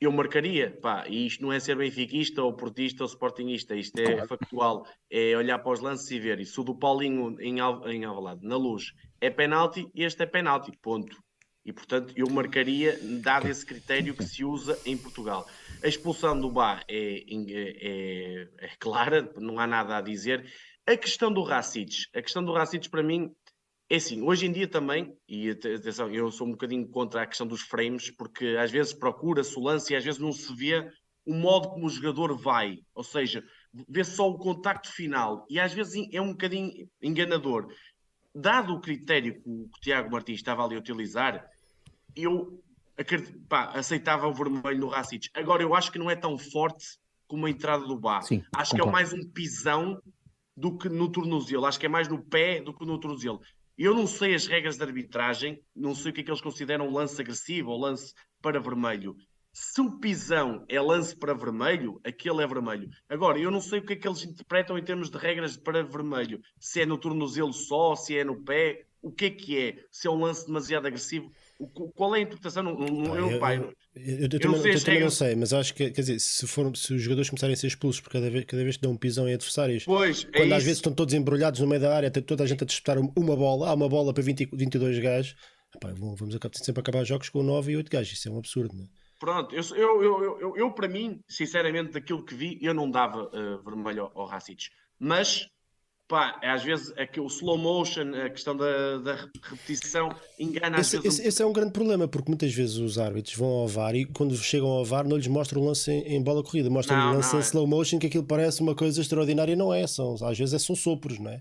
[SPEAKER 3] eu marcaria, pá, e isto não é ser benfiquista ou portista ou sportingista, isto é claro. factual, é olhar para os lances e ver, e se o do Paulinho em, Al em Alvalade, na luz, é penalti, este é penalti, ponto. E portanto eu marcaria, dado esse critério que se usa em Portugal. A expulsão do Bá é, é, é, clara, não há nada a dizer. A questão do Racites, a questão do Racites para mim é assim, hoje em dia também, e atenção, eu sou um bocadinho contra a questão dos frames, porque às vezes procura-se o lance e às vezes não se vê o modo como o jogador vai, ou seja, vê só o contacto final e às vezes é um bocadinho enganador. Dado o critério que o Tiago Martins estava ali a utilizar, eu pá, aceitava o vermelho no Racic. Agora, eu acho que não é tão forte como a entrada do Bar. Sim, acho concordo. que é mais um pisão do que no tornozelo. Acho que é mais no pé do que no tornozelo. Eu não sei as regras de arbitragem, não sei o que é que eles consideram lance agressivo ou lance para vermelho. Se o pisão é lance para vermelho, aquele é vermelho. Agora, eu não sei o que é que eles interpretam em termos de regras para vermelho. Se é no tornozelo só, se é no pé, o que é que é? Se é um lance demasiado agressivo. Qual é a interpretação? Não, não, eu, pai, eu,
[SPEAKER 1] eu, eu, também, não sei, eu também não sei, mas acho que, quer dizer, se, for, se os jogadores começarem a ser expulsos por cada vez, cada vez que dão um pisão em adversários,
[SPEAKER 3] pois,
[SPEAKER 1] é quando é às vezes estão todos embrulhados no meio da área, toda a gente a disputar uma bola, há uma bola para 20, 22 gajos, epá, vamos sempre acabar jogos com 9 e 8 gajos, isso é um absurdo, não é?
[SPEAKER 3] Pronto, eu, eu, eu, eu, para mim, sinceramente, daquilo que vi, eu não dava uh, vermelho ao, ao Racic. Mas pá, às vezes é que o slow motion, a questão da, da repetição, engana
[SPEAKER 1] esse, esse, um... esse, é um grande problema, porque muitas vezes os árbitros vão ao VAR e quando chegam ao VAR não lhes mostram o lance em, em bola corrida, mostram o lance em é. slow motion, que aquilo parece uma coisa extraordinária, não é? São, às vezes é, são sopros, não é?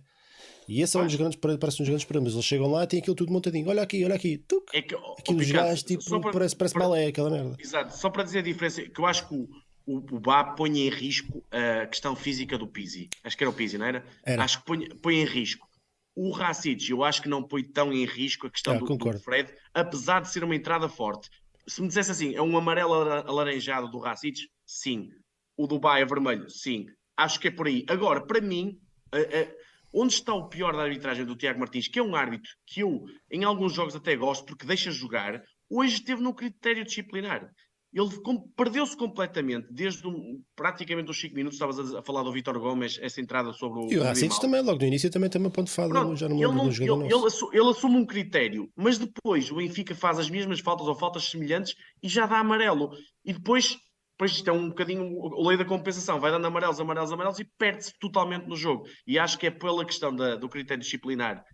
[SPEAKER 1] E esse é um dos grandes, parece um dos grandes problemas. Eles chegam lá e têm aquilo tudo montadinho. Olha aqui, olha aqui. Tuc. É que, Aquilo gajos, tipo, para, parece, parece para, balé, aquela merda.
[SPEAKER 3] Exato. Só para dizer a diferença, que eu acho que o, o, Bá põe em risco a questão física do Pizzi. Acho que era o Pizzi, não era? era. Acho que põe, põe em risco. O Racic, eu acho que não põe tão em risco a questão é, do, do, Fred, apesar de ser uma entrada forte. Se me dissesse assim, é um amarelo alaranjado do Racic, sim. O do Bá é vermelho, sim. Acho que é por aí. Agora, para mim, a, a, onde está o pior da arbitragem do Tiago Martins, que é um árbitro que eu, em alguns jogos, até gosto, porque deixa jogar, hoje esteve no critério disciplinar ele perdeu-se completamente, desde um, praticamente os 5 minutos, estavas a, falar do Vitor Gomes, essa entrada sobre o.
[SPEAKER 1] E o Racites também, logo no início, também tem uma ponto de fala, Pronto, já não ele, não,
[SPEAKER 3] ele, ele, assume, ele, assume um critério, mas depois o Benfica faz as mesmas faltas ou faltas semelhantes e já dá amarelo. E depois, depois isto é um bocadinho o lei da compensação, vai dando amarelos, amarelos, amarelos e perde-se totalmente no jogo. E acho que é pela questão da, do critério disciplinar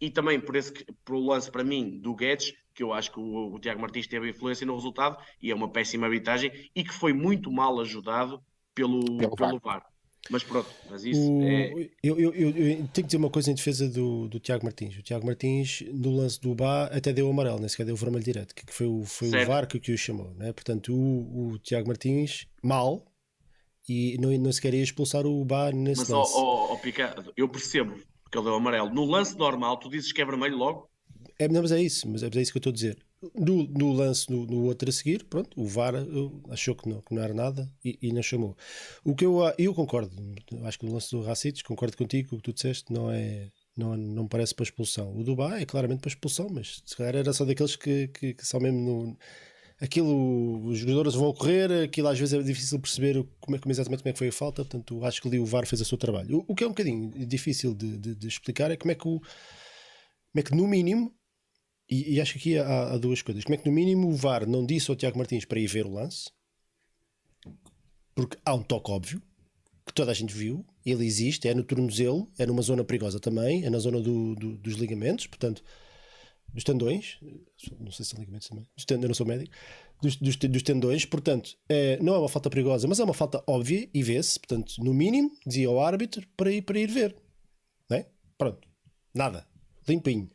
[SPEAKER 3] e também por esse por o lance para mim do Guedes, que eu acho que o, o Tiago Martins teve influência no resultado e é uma péssima arbitragem e que foi muito mal ajudado pelo, pelo, pelo VAR. Mas pronto, mas isso o, é.
[SPEAKER 1] Eu, eu, eu, tenho que dizer uma coisa em defesa do, do Tiago Martins. O Tiago Martins, no lance do Bá, até deu amarelo, nem sequer deu o vermelho direto, que foi o, foi o VAR que, que o chamou. Né? Portanto, o, o Tiago Martins, mal, e não, não sequer ia expulsar o Bá nesse
[SPEAKER 3] mas,
[SPEAKER 1] lance.
[SPEAKER 3] Mas, oh, oh, oh, eu percebo, porque ele deu amarelo. No lance normal, tu dizes que é vermelho logo?
[SPEAKER 1] É, não, mas é isso, mas é, é isso que eu estou a dizer. No, no lance, no, no, outro a seguir, pronto, o VAR achou que não, que não era nada e, e, não chamou. O que eu, eu concordo, acho que no lance do Racites, concordo contigo, o que tu disseste, não é. Não, não parece para expulsão. O Dubai é claramente para expulsão, mas se calhar era só daqueles que, que, que mesmo no, aquilo, os jogadores vão correr, aquilo às vezes é difícil perceber como é, como exatamente como é que foi a falta, portanto acho que ali o VAR fez o seu trabalho. O, o que é um bocadinho difícil de, de, de, explicar é como é que o, como é que no mínimo e, e acho que aqui há, há, duas coisas. Como é que, no mínimo, o VAR não disse ao Tiago Martins para ir ver o lance? Porque há um toque óbvio que toda a gente viu, ele existe, é no tornozelo, é numa zona perigosa também, é na zona do, do, dos ligamentos, portanto, dos tendões, não sei se são ligamentos também, eu não sou médico, dos, dos, dos tendões, portanto, é, não é uma falta perigosa, mas é uma falta óbvia e vê-se, portanto, no mínimo, dizia ao árbitro para ir, para ir ver, não é? Pronto, nada, limpinho.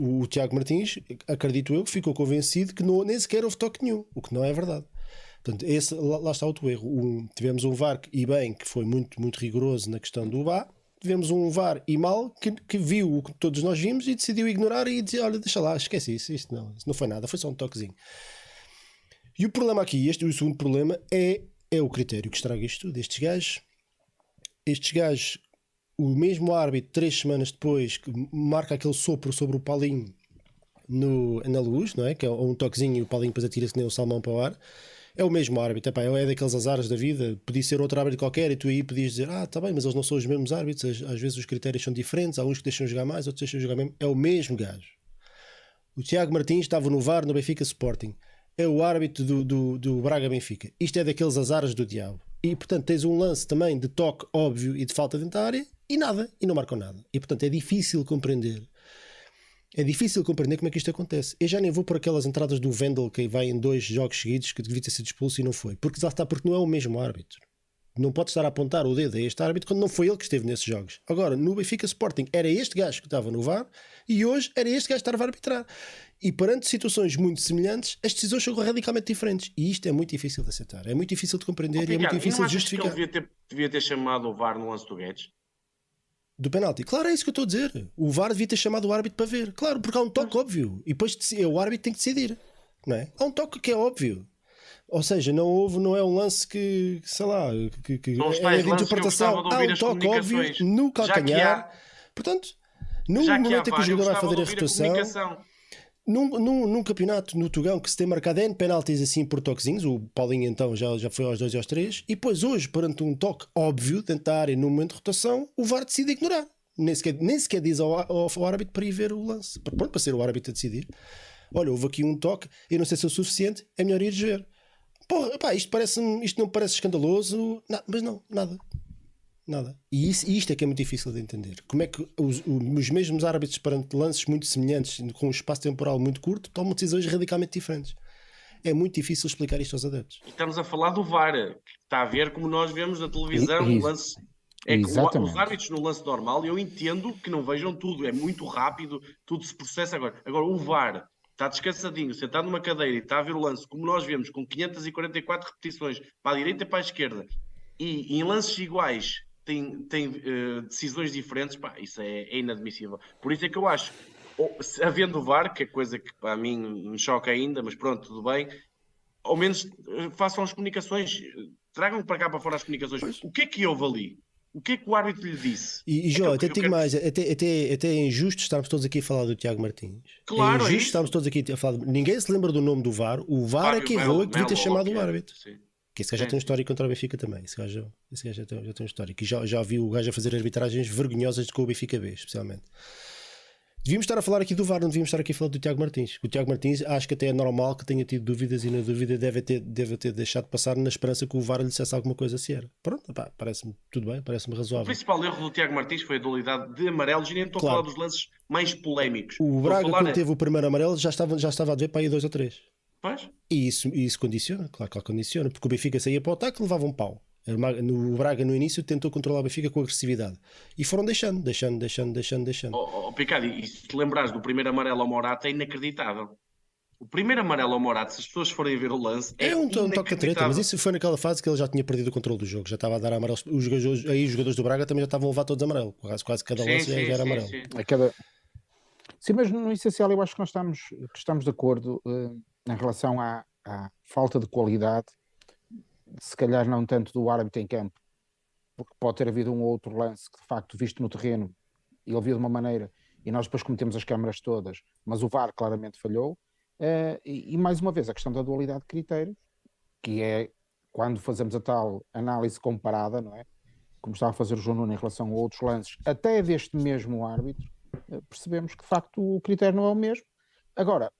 [SPEAKER 1] O Tiago Martins, acredito eu, ficou convencido que não, nem sequer houve toque nenhum, o que não é verdade. Portanto, esse, lá, lá está outro erro. Um, tivemos um VAR e bem que foi muito, muito rigoroso na questão do VAR, tivemos um VAR e mal que, que viu o que todos nós vimos e decidiu ignorar e dizer: Olha, deixa lá, esquece isso, isto não, não foi nada, foi só um toquezinho. E o problema aqui, este o segundo problema, é, é o critério que estraga isto tudo. Estes gajos, estes gajos, o mesmo árbitro, três semanas depois, que marca aquele sopro sobre o Paulinho no, na luz, não é? Que é um toquezinho e o Paulinho depois atira-se nem o salmão para o ar é o mesmo árbitro, epá, é daqueles azares da vida, podia ser outro árbitro qualquer e tu aí podias dizer, ah, tá bem, mas eles não são os mesmos árbitros, às vezes os critérios são diferentes, há uns que deixam jogar mais, outros deixam jogar mesmo, é o mesmo gajo. O Tiago Martins estava no VAR no Benfica Sporting, é o árbitro do, do, do Braga Benfica. Isto é daqueles azares do diabo. E portanto tens um lance também de toque óbvio e de falta dentro da área e nada, e não marcam nada. E portanto é difícil compreender é difícil compreender como é que isto acontece. Eu já nem vou por aquelas entradas do Vendel que vai em dois jogos seguidos que devia ter sido expulso e não foi. Porque já está, porque não é o mesmo árbitro. Não pode estar a apontar o dedo a este árbitro quando não foi ele que esteve nesses jogos. Agora, no Benfica Sporting era este gajo que estava no VAR e hoje era este gajo que estava a arbitrar. E perante situações muito semelhantes, as decisões são radicalmente diferentes. E isto é muito difícil de aceitar. É muito difícil de compreender e é muito difícil de justificar.
[SPEAKER 3] Que ele devia ter, devia ter chamado o VAR no lance do Guedes?
[SPEAKER 1] Do penalti. Claro, é isso que eu estou a dizer. O VAR devia ter chamado o árbitro para ver. Claro, porque há um toque óbvio. E depois o árbitro tem que decidir. Não é? Há um toque que é óbvio. Ou seja, não houve, não é um lance que, sei lá, que, que
[SPEAKER 3] não é de interpretação. Há
[SPEAKER 1] um toque óbvio no calcanhar. Há... Portanto, no momento em que o jogador vai fazer a rotação num, num, num, campeonato no Tugão que se tem marcado N penaltis assim por toquezinhos, o Paulinho então já, já foi aos dois e aos três, e depois hoje, perante um toque óbvio dentro da área no momento de rotação, o VAR decide ignorar. Nem sequer, nem sequer diz ao, ao, ao árbitro para ir ver o lance. Pronto, para ser o árbitro a decidir. Olha, houve aqui um toque, eu não sei se é o suficiente, é melhor ir ver. Porra, pá, isto, parece isto não parece escandaloso, mas não, nada. Nada. E isso, isto é que é muito difícil de entender. Como é que os, os mesmos árbitros, perante lances muito semelhantes, com um espaço temporal muito curto, tomam decisões radicalmente diferentes? É muito difícil explicar isto aos adeptos.
[SPEAKER 3] Estamos a falar do VAR, que está a ver como nós vemos na televisão, o lance. É que os árbitros no lance normal, eu entendo que não vejam tudo, é muito rápido, tudo se processa agora. Agora, o VAR está descansadinho, sentado numa cadeira e está a ver o lance, como nós vemos, com 544 repetições para a direita e para a esquerda, e em lances iguais tem, tem uh, decisões diferentes, pá, isso é, é, inadmissível. Por isso é que eu acho, ou, se, havendo o VAR, que é coisa que para mim me choca ainda, mas pronto, tudo bem, ao menos uh, façam as comunicações, tragam para cá para fora as comunicações. Pois. O que é que houve ali? O que é que o árbitro lhe disse?
[SPEAKER 1] E, e é João, até digo quero... mais, até, até, até é injusto estarmos todos aqui a falar do Tiago Martins.
[SPEAKER 3] Claro,
[SPEAKER 1] é injusto é estarmos todos aqui a falar. Ninguém se lembra do nome do VAR. O VAR Fábio é que errou e que devia ter chamado o árbitro. Sim. Que esse gajo já tem um histórico contra o Benfica também. Esse gajo, esse gajo já, tem, já tem um histórico. E já, já vi o gajo a fazer arbitragens vergonhosas com o Benfica B, especialmente. Devíamos estar a falar aqui do VAR, não devíamos estar aqui a falar do Tiago Martins. O Tiago Martins acho que até é normal que tenha tido dúvidas e na dúvida deve ter, deve ter deixado de passar na esperança que o VAR lhe dissesse alguma coisa se era. Pronto, parece-me tudo bem, parece-me razoável. O
[SPEAKER 3] principal erro do Tiago Martins foi a dualidade de amarelos e nem estou claro. a falar dos lances mais polémicos.
[SPEAKER 1] O Braga, quando é... teve o primeiro amarelo, já estava, já estava a ver para aí dois ou três.
[SPEAKER 3] Pois.
[SPEAKER 1] E isso, isso condiciona, claro que condiciona, porque o Benfica saía para o ataque e levava um pau. No Braga, no início, tentou controlar o Benfica com agressividade. E foram deixando, deixando, deixando, deixando, deixando.
[SPEAKER 3] Oh, oh Picado, e se te lembrares do primeiro amarelo ao Morata, é inacreditável. O primeiro amarelo ao Morata, se as pessoas forem ver o lance, é,
[SPEAKER 1] é um, um toque a treta, mas isso foi naquela fase que ele já tinha perdido o controle do jogo, já estava a dar amarelo. Os jogadores, aí os jogadores do Braga também já estavam a levar todos amarelo, quase, quase cada lance sim, já era amarelo. Sim,
[SPEAKER 2] sim. cada... sim, mas no essencial eu acho que nós estamos, que estamos de acordo uh, em relação à, à falta de qualidade, se calhar não tanto do árbitro em campo, porque pode ter havido um ou outro lance que de facto, visto no terreno, ele viu de uma maneira e nós depois cometemos as câmaras todas, mas o VAR claramente falhou. Uh, e, e, mais uma vez, a questão da dualidade de critérios, que é quando fazemos a tal análise comparada, não é? Como estava a fazer o João Nuno em relação a outros lances, até deste mesmo árbitro, uh, percebemos que de facto o critério não é o mesmo. Agora,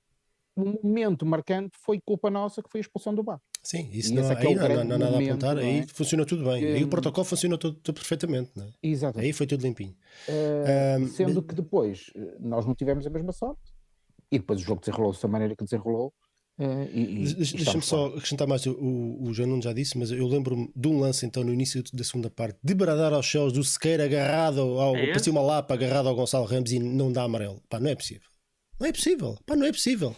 [SPEAKER 2] um momento marcante foi culpa nossa que foi a expulsão do Bar.
[SPEAKER 1] Sim, isso não, é aí não, não, não, há nada a apontar, aí é? funcionou tudo bem. Que... Aí o protocolo funcionou tudo, tudo perfeitamente, não é?
[SPEAKER 2] Exato.
[SPEAKER 1] Aí foi tudo limpinho.
[SPEAKER 2] Uh, um, sendo de... que depois eh, nós não tivemos a mesma sorte e depois o jogo desenrolou-se da maneira que desenrolou. Uh,
[SPEAKER 1] Deixa-me só acrescentar mais, o, o João não já disse, mas eu lembro-me de um lance então no início da segunda parte, de bradar aos céus do Sequeira agarrado ao, é parecia uma lapa agarrado ao Gonçalo Ramos e não dá amarelo. Pá, não é possível. Não é possível. Pá, não é possível.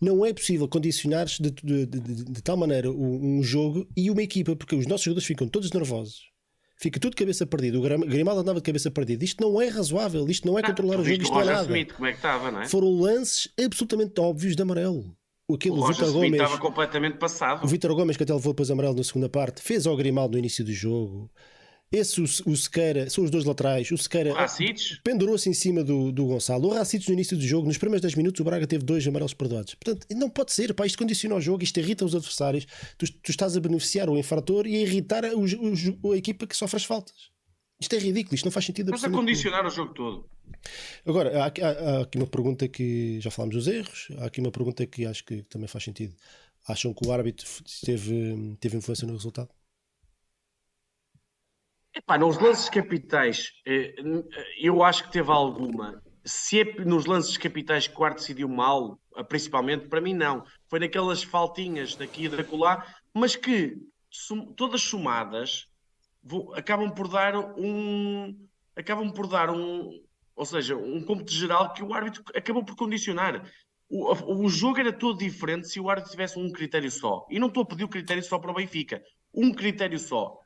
[SPEAKER 1] Não é possível condicionar de, de, de, de, tal maneira um, jogo e uma equipa, porque os nossos jogadores ficam todos nervosos Fica tudo de cabeça perdida. O Grimaldo andava de cabeça perdida. Isto não é razoável. Isto não é controlar o jogo. Isto não é nada.
[SPEAKER 3] Smith, como é que estava, não é?
[SPEAKER 1] Foram lances absolutamente óbvios de amarelo.
[SPEAKER 3] Aquele, o Vitor Gomes estava completamente passado.
[SPEAKER 1] O Vitor Gomes, que até levou depois amarelo na segunda parte, fez ao Grimaldo no início do jogo. Esse, o, o Sequeira, são os dois laterais. O Sequeira pendurou-se em cima do, do Gonçalo. O Racites, no início do jogo, nos primeiros 10 minutos, o Braga teve dois amarelos perdoados. Portanto, não pode ser. Pá, isto condiciona o jogo, isto irrita os adversários. Tu, tu estás a beneficiar o infrator e a irritar a, a, a equipa que sofre as faltas. Isto é ridículo, isto não faz sentido.
[SPEAKER 3] Mas a condicionar o jogo todo.
[SPEAKER 1] Agora, há, há, há, aqui uma pergunta que já falámos dos erros, há aqui uma pergunta que acho que também faz sentido. Acham que o árbitro teve, teve influência no resultado?
[SPEAKER 3] Epá, nos lances capitais, eh, eu acho que teve alguma. Se é nos lances capitais que o árbitro decidiu mal, eh, principalmente, para mim não. Foi naquelas faltinhas daqui e da colar, mas que todas somadas acabam por dar um. Acabam por dar um. Ou seja, um cômputo geral que o árbitro acabou por condicionar. O, o jogo era todo diferente se o árbitro tivesse um critério só. E não estou a pedir o critério só para o Benfica. Um critério só.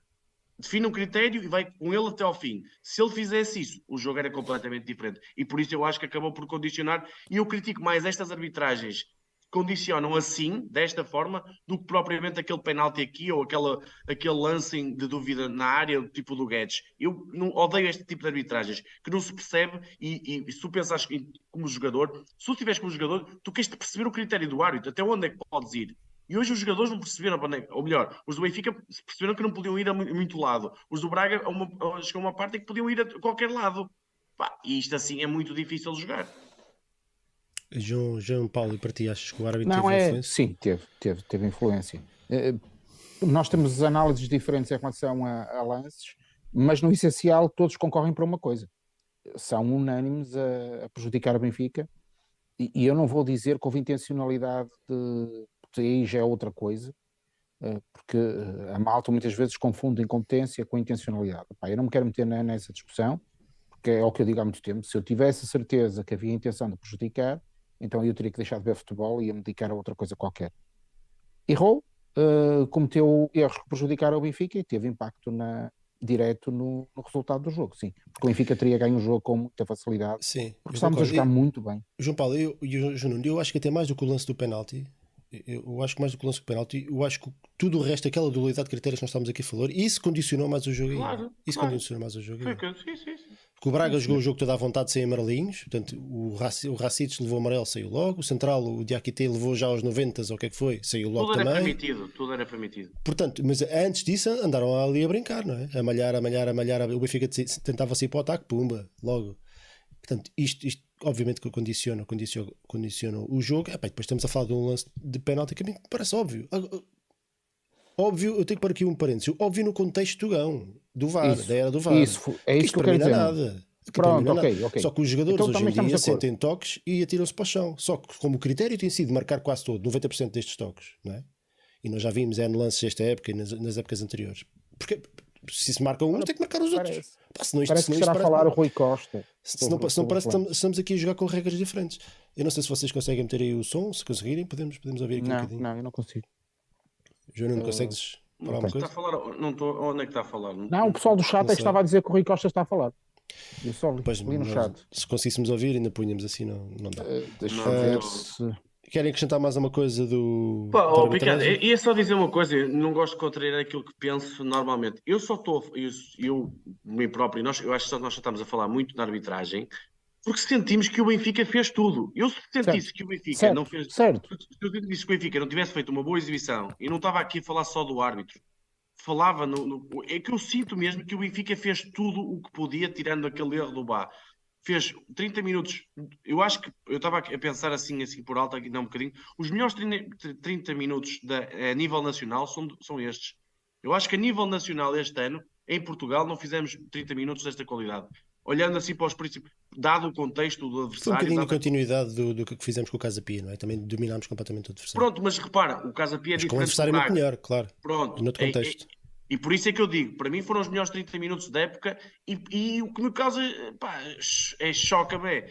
[SPEAKER 3] Define um critério e vai com ele até ao fim. Se ele fizesse isso, o jogo era completamente diferente. E por isso eu acho que acabou por condicionar. E eu critico mais estas arbitragens condicionam assim, desta forma, do que propriamente aquele penalti aqui ou aquela, aquele lancing de dúvida na área, tipo do Guedes. Eu não, odeio este tipo de arbitragens, que não se percebe e, e, se tu pensas como jogador, se tu estiveres como jogador, tu queres perceber o critério do árbitro, até onde é que podes ir. E hoje os jogadores não perceberam, ou melhor, os do Benfica perceberam que não podiam ir a muito lado. Os do Braga, a uma, chegou uma parte em que podiam ir a qualquer lado. Pá, e isto assim é muito difícil de jogar.
[SPEAKER 1] João, João Paulo, e para ti achas que o árbitro
[SPEAKER 2] não,
[SPEAKER 1] teve
[SPEAKER 2] é,
[SPEAKER 1] influência?
[SPEAKER 2] Sim, teve, teve, teve influência. Eh, nós temos análises diferentes em relação a, a, lances, mas no essencial todos concorrem para uma coisa. São unânimes a, a prejudicar a Benfica, e, e, eu não vou dizer que houve intencionalidade de. Aí já é outra coisa, eh, porque eh, a malta muitas vezes confunde incompetência com intencionalidade. eu não me quero meter nessa discussão, porque é o que eu digo há muito tempo. Se eu tivesse a certeza que havia intenção de prejudicar, então eu teria que deixar de ver futebol e ia me dedicar a outra coisa qualquer. Errou, uh, cometeu erros que prejudicaram o Benfica e teve impacto na, direto no, no, resultado do jogo, sim. Porque o Benfica teria ganho o jogo com muita facilidade.
[SPEAKER 1] Sim.
[SPEAKER 2] Porque estávamos a jogar muito bem.
[SPEAKER 1] João Paulo eu, e João eu acho que até mais do que o lance do penalti, eu acho que mais do que o lance do penalti, eu acho que tudo o resto, aquela dualidade de critérios que nós estamos aqui a falar, isso condicionou mais o jogo.
[SPEAKER 3] Claro,
[SPEAKER 1] isso
[SPEAKER 3] claro.
[SPEAKER 1] condicionou mais o jogo.
[SPEAKER 3] Sim, sim, sim.
[SPEAKER 1] Porque o Braga jogou o jogo toda à vontade sem amarelinhos, portanto o, Raci, o Racites levou amarelo, saiu logo. O Central, o Diakité levou já aos 90 ou o que é que foi, saiu logo
[SPEAKER 3] tudo
[SPEAKER 1] também.
[SPEAKER 3] Era permitido, tudo era permitido.
[SPEAKER 1] Portanto, mas antes disso andaram ali a brincar, não é? A malhar, a malhar, a malhar. O Benfica tentava sair para o ataque, pumba, logo. Portanto, isto, isto obviamente que condiciona, condiciona, condiciona o jogo. Epá, depois estamos a falar de um lance de penalti que a mim parece óbvio. Óbvio, eu tenho que pôr aqui um parênteses. Óbvio no contexto do Gão, do VAR,
[SPEAKER 2] isso,
[SPEAKER 1] da era do VAR.
[SPEAKER 2] Isso, é isso que eu quero dizer.
[SPEAKER 1] nada.
[SPEAKER 2] Pronto, ok, ok.
[SPEAKER 1] Só que os jogadores então, hoje em dia sentem toques e atiram-se para o chão. Só que como o critério tem sido marcar quase todo, 90% destes toques, não é? E nós já vimos é no lance desta época e nas, nas épocas anteriores. Porque se se marca um, tem que marcar os
[SPEAKER 2] parece,
[SPEAKER 1] outros. Pá, senão
[SPEAKER 2] isto, parece senão que a falar o Rui Costa.
[SPEAKER 1] Se não, se não parece que estamos aqui a jogar com regras diferentes. Eu não sei se vocês conseguem meter aí o som, se conseguirem, podemos, podemos ouvir aqui
[SPEAKER 2] não,
[SPEAKER 1] um bocadinho.
[SPEAKER 2] Não, eu não consigo.
[SPEAKER 1] João, não uh, consegues falar uma coisa?
[SPEAKER 3] Está a falar, não estou, onde é que está a falar?
[SPEAKER 2] Não, não o pessoal do chat é que estava a dizer que o Rui Costa está a falar. Eu só li,
[SPEAKER 1] pois,
[SPEAKER 2] li no chat.
[SPEAKER 1] Se conseguíssemos ouvir, ainda punhamos assim, não, não dá.
[SPEAKER 2] Uh, deixa eu ver se.
[SPEAKER 1] Querem acrescentar mais uma coisa do.
[SPEAKER 3] Pá, oh, Ricardo, ia só dizer uma coisa, eu não gosto de contrariar aquilo que penso normalmente. Eu só estou, eu, eu mim próprio, nós, eu acho que nós já estamos a falar muito na arbitragem, porque sentimos que o Benfica fez tudo. Eu se sentisse certo. que o Benfica
[SPEAKER 2] certo.
[SPEAKER 3] não fez.
[SPEAKER 2] Certo.
[SPEAKER 3] Se eu sentisse que o Benfica não tivesse feito uma boa exibição e não estava aqui a falar só do árbitro, falava no, no, é que eu sinto mesmo que o Benfica fez tudo o que podia, tirando aquele erro do Bá. Fez 30 minutos, eu acho que eu estava a pensar assim, assim por alto, aqui não um bocadinho. Os melhores 30, 30 minutos da, a nível nacional são, são estes. Eu acho que a nível nacional este ano, em Portugal, não fizemos 30 minutos desta qualidade. Olhando assim para os princípios, dado o contexto do adversário.
[SPEAKER 1] Foi um bocadinho de continuidade do, do, que fizemos com o Casa Pia, não é? Também dominámos completamente o adversário.
[SPEAKER 3] Pronto, mas repara, o Casa Pia é
[SPEAKER 1] mas
[SPEAKER 3] diferente.
[SPEAKER 1] Com o adversário muito melhor, claro.
[SPEAKER 3] Pronto.
[SPEAKER 1] No outro contexto.
[SPEAKER 3] É, é, e por isso é que eu digo, para mim foram os melhores 30 minutos da época e, e o que me causa pá, é choca bem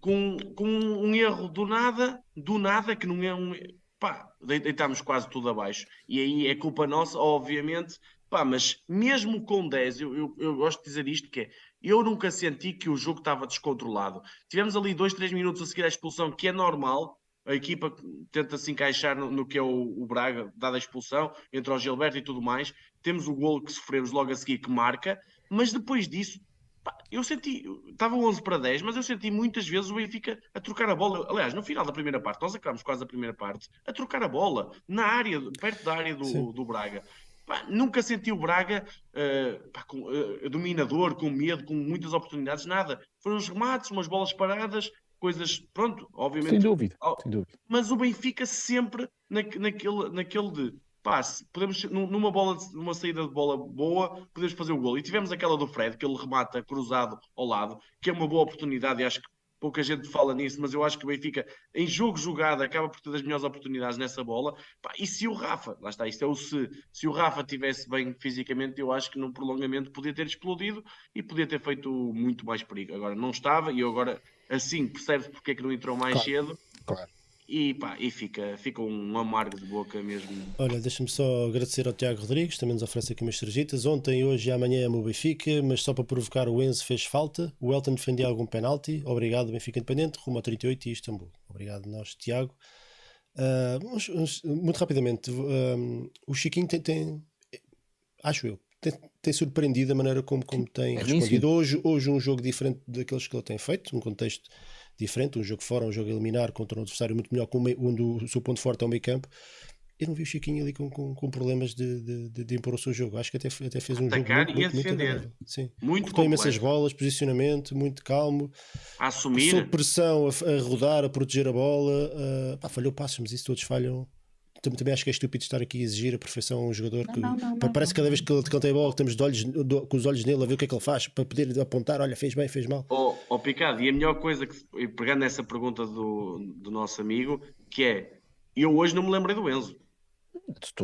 [SPEAKER 3] com, com um erro do nada, do nada, que não é um. Pá, deitámos quase tudo abaixo. E aí é culpa nossa, obviamente, Pá, mas mesmo com 10, eu, eu, eu, gosto de dizer isto, que é, eu nunca senti que o jogo estava descontrolado. Tivemos ali 2, 3 minutos a seguir a expulsão, que é normal, a equipa tenta se encaixar no, no que é o, o, Braga, dada a expulsão, entre o Gilberto e tudo mais. Temos o golo que sofremos logo a seguir, que marca, mas depois disso, pá, eu senti, estava 11 para 10, mas eu senti muitas vezes o Benfica a trocar a bola. Aliás, no final da primeira parte, nós acabamos quase a primeira parte, a trocar a bola, na área, perto da área do, do Braga. Pá, nunca senti o Braga uh, pá, com, uh, dominador, com medo, com muitas oportunidades, nada. Foram os remates, umas bolas paradas, coisas, pronto, obviamente.
[SPEAKER 2] Sem dúvida, sem dúvida.
[SPEAKER 3] Mas o Benfica sempre na, naquele, naquele de passe, podemos, numa bola, numa saída de bola boa, podemos fazer o gol. E tivemos aquela do Fred, que ele remata cruzado ao lado, que é uma boa oportunidade e acho que pouca gente fala nisso, mas eu acho que o Benfica, em jogo jogado, acaba por ter as melhores oportunidades nessa bola. Pá, e se o Rafa, lá está, isto é o se, se o Rafa tivesse bem fisicamente, eu acho que no prolongamento podia ter explodido e podia ter feito muito mais perigo. Agora não estava e eu agora assim percebe porque é que não entrou mais
[SPEAKER 2] claro,
[SPEAKER 3] cedo.
[SPEAKER 2] Claro
[SPEAKER 3] e, pá, e fica, fica um amargo de boca mesmo.
[SPEAKER 1] Olha, deixa-me só agradecer ao Tiago Rodrigues, também nos oferece aqui umas cervejitas. Ontem, hoje e amanhã é o Benfica, mas só para provocar o Enzo fez falta. O Elton defendia algum penalti. Obrigado, Benfica Independente, rumo ao 38 e Istambul. Obrigado, nós, Tiago. Uh, muito rapidamente, uh, o Chiquinho tem, tem, acho eu, tem, tem, surpreendido a maneira como, como tem é respondido. Hoje, hoje, um jogo diferente daqueles que ele tem feito, um contexto diferente, um jogo fora, um jogo eliminar contra um adversário muito melhor, onde o seu ponto forte é o meio campo. Eu não vi o Chiquinho ali com, com, com problemas de, de, de, de, impor o seu jogo. Acho que até, até fez um
[SPEAKER 3] Atacar
[SPEAKER 1] jogo muito,
[SPEAKER 3] muito, muito defender.
[SPEAKER 1] Sim.
[SPEAKER 3] Muito
[SPEAKER 1] Cortou imensas bolas, posicionamento, muito calmo.
[SPEAKER 3] A assumir.
[SPEAKER 1] Sob pressão, a, a, rodar, a proteger a bola. Uh, pá, falhou passos, mas isso todos falham também acho que é estúpido estar aqui a exigir a perfeição a um jogador que não, não, não, parece que cada vez que ele, ele tem a bola estamos de olhos, do, com os olhos nele a ver o que é que ele faz para poder apontar, olha, fez bem, fez mal.
[SPEAKER 3] Oh, oh Picado, e a melhor coisa que pegando nessa pergunta do, do nosso amigo, que é eu hoje não me lembrei do Enzo.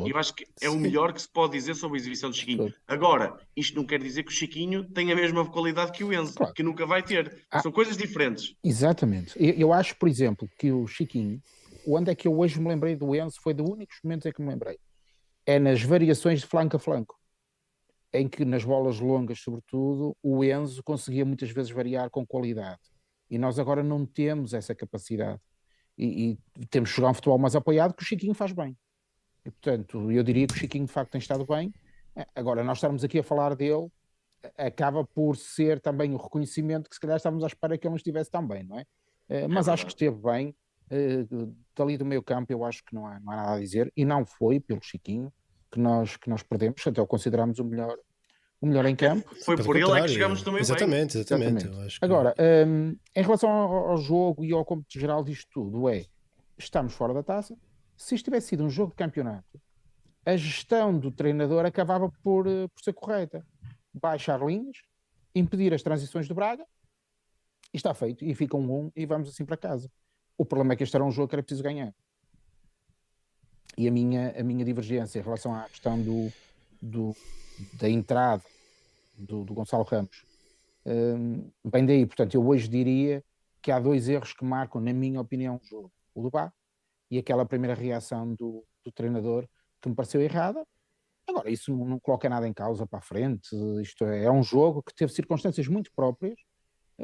[SPEAKER 3] Eu acho que é Sim. o melhor que se pode dizer sobre a exibição do Chiquinho. Agora, isto não quer dizer que o Chiquinho tenha a mesma qualidade que o Enzo, claro. que nunca vai ter. Ah, São coisas diferentes.
[SPEAKER 2] Exatamente. Eu, eu acho, por exemplo, que o Chiquinho onde é que eu hoje me lembrei do Enzo foi de únicos momentos em que me lembrei. É nas variações de flanco a flanco, em que nas bolas longas, sobretudo, o Enzo conseguia muitas vezes variar com qualidade. E nós agora não temos essa capacidade. E, e temos que jogar um futebol mais apoiado que o Chiquinho faz bem. E, portanto, eu diria que o Chiquinho de facto tem estado bem. Agora, nós estarmos aqui a falar dele acaba por ser também o reconhecimento que se calhar estávamos à espera que ele não estivesse tão bem, não é? Eh, mas é acho que esteve bem uh, dali do meio campo eu acho que não há, não há nada a dizer, e não foi pelo Chiquinho que nós, que nós perdemos, até o consideramos o melhor, o melhor em campo.
[SPEAKER 3] Foi por ele é que chegamos também
[SPEAKER 1] exatamente, bem. Exatamente,
[SPEAKER 2] exatamente. Agora, um, em relação ao, ao, jogo e ao cômputo geral disto tudo, é, estamos fora da taça, se isto tivesse sido um jogo de campeonato, a gestão do treinador acabava por, eh, por ser correta. Baixar linhas, impedir as transições do Braga, e está feito, e fica um 1 e vamos assim para casa. O problema é que este era um jogo que era preciso ganhar. E a minha, a minha divergência em relação à questão do, do da entrada do, do Gonçalo Ramos um, vem daí. Portanto, eu hoje diria que há dois erros que marcam, na minha opinião, o jogo. O do Bá e aquela primeira reação do, do treinador que me pareceu errada. Agora, isso não, não coloca nada em causa para a frente. Isto é, é um jogo que teve circunstâncias muito próprias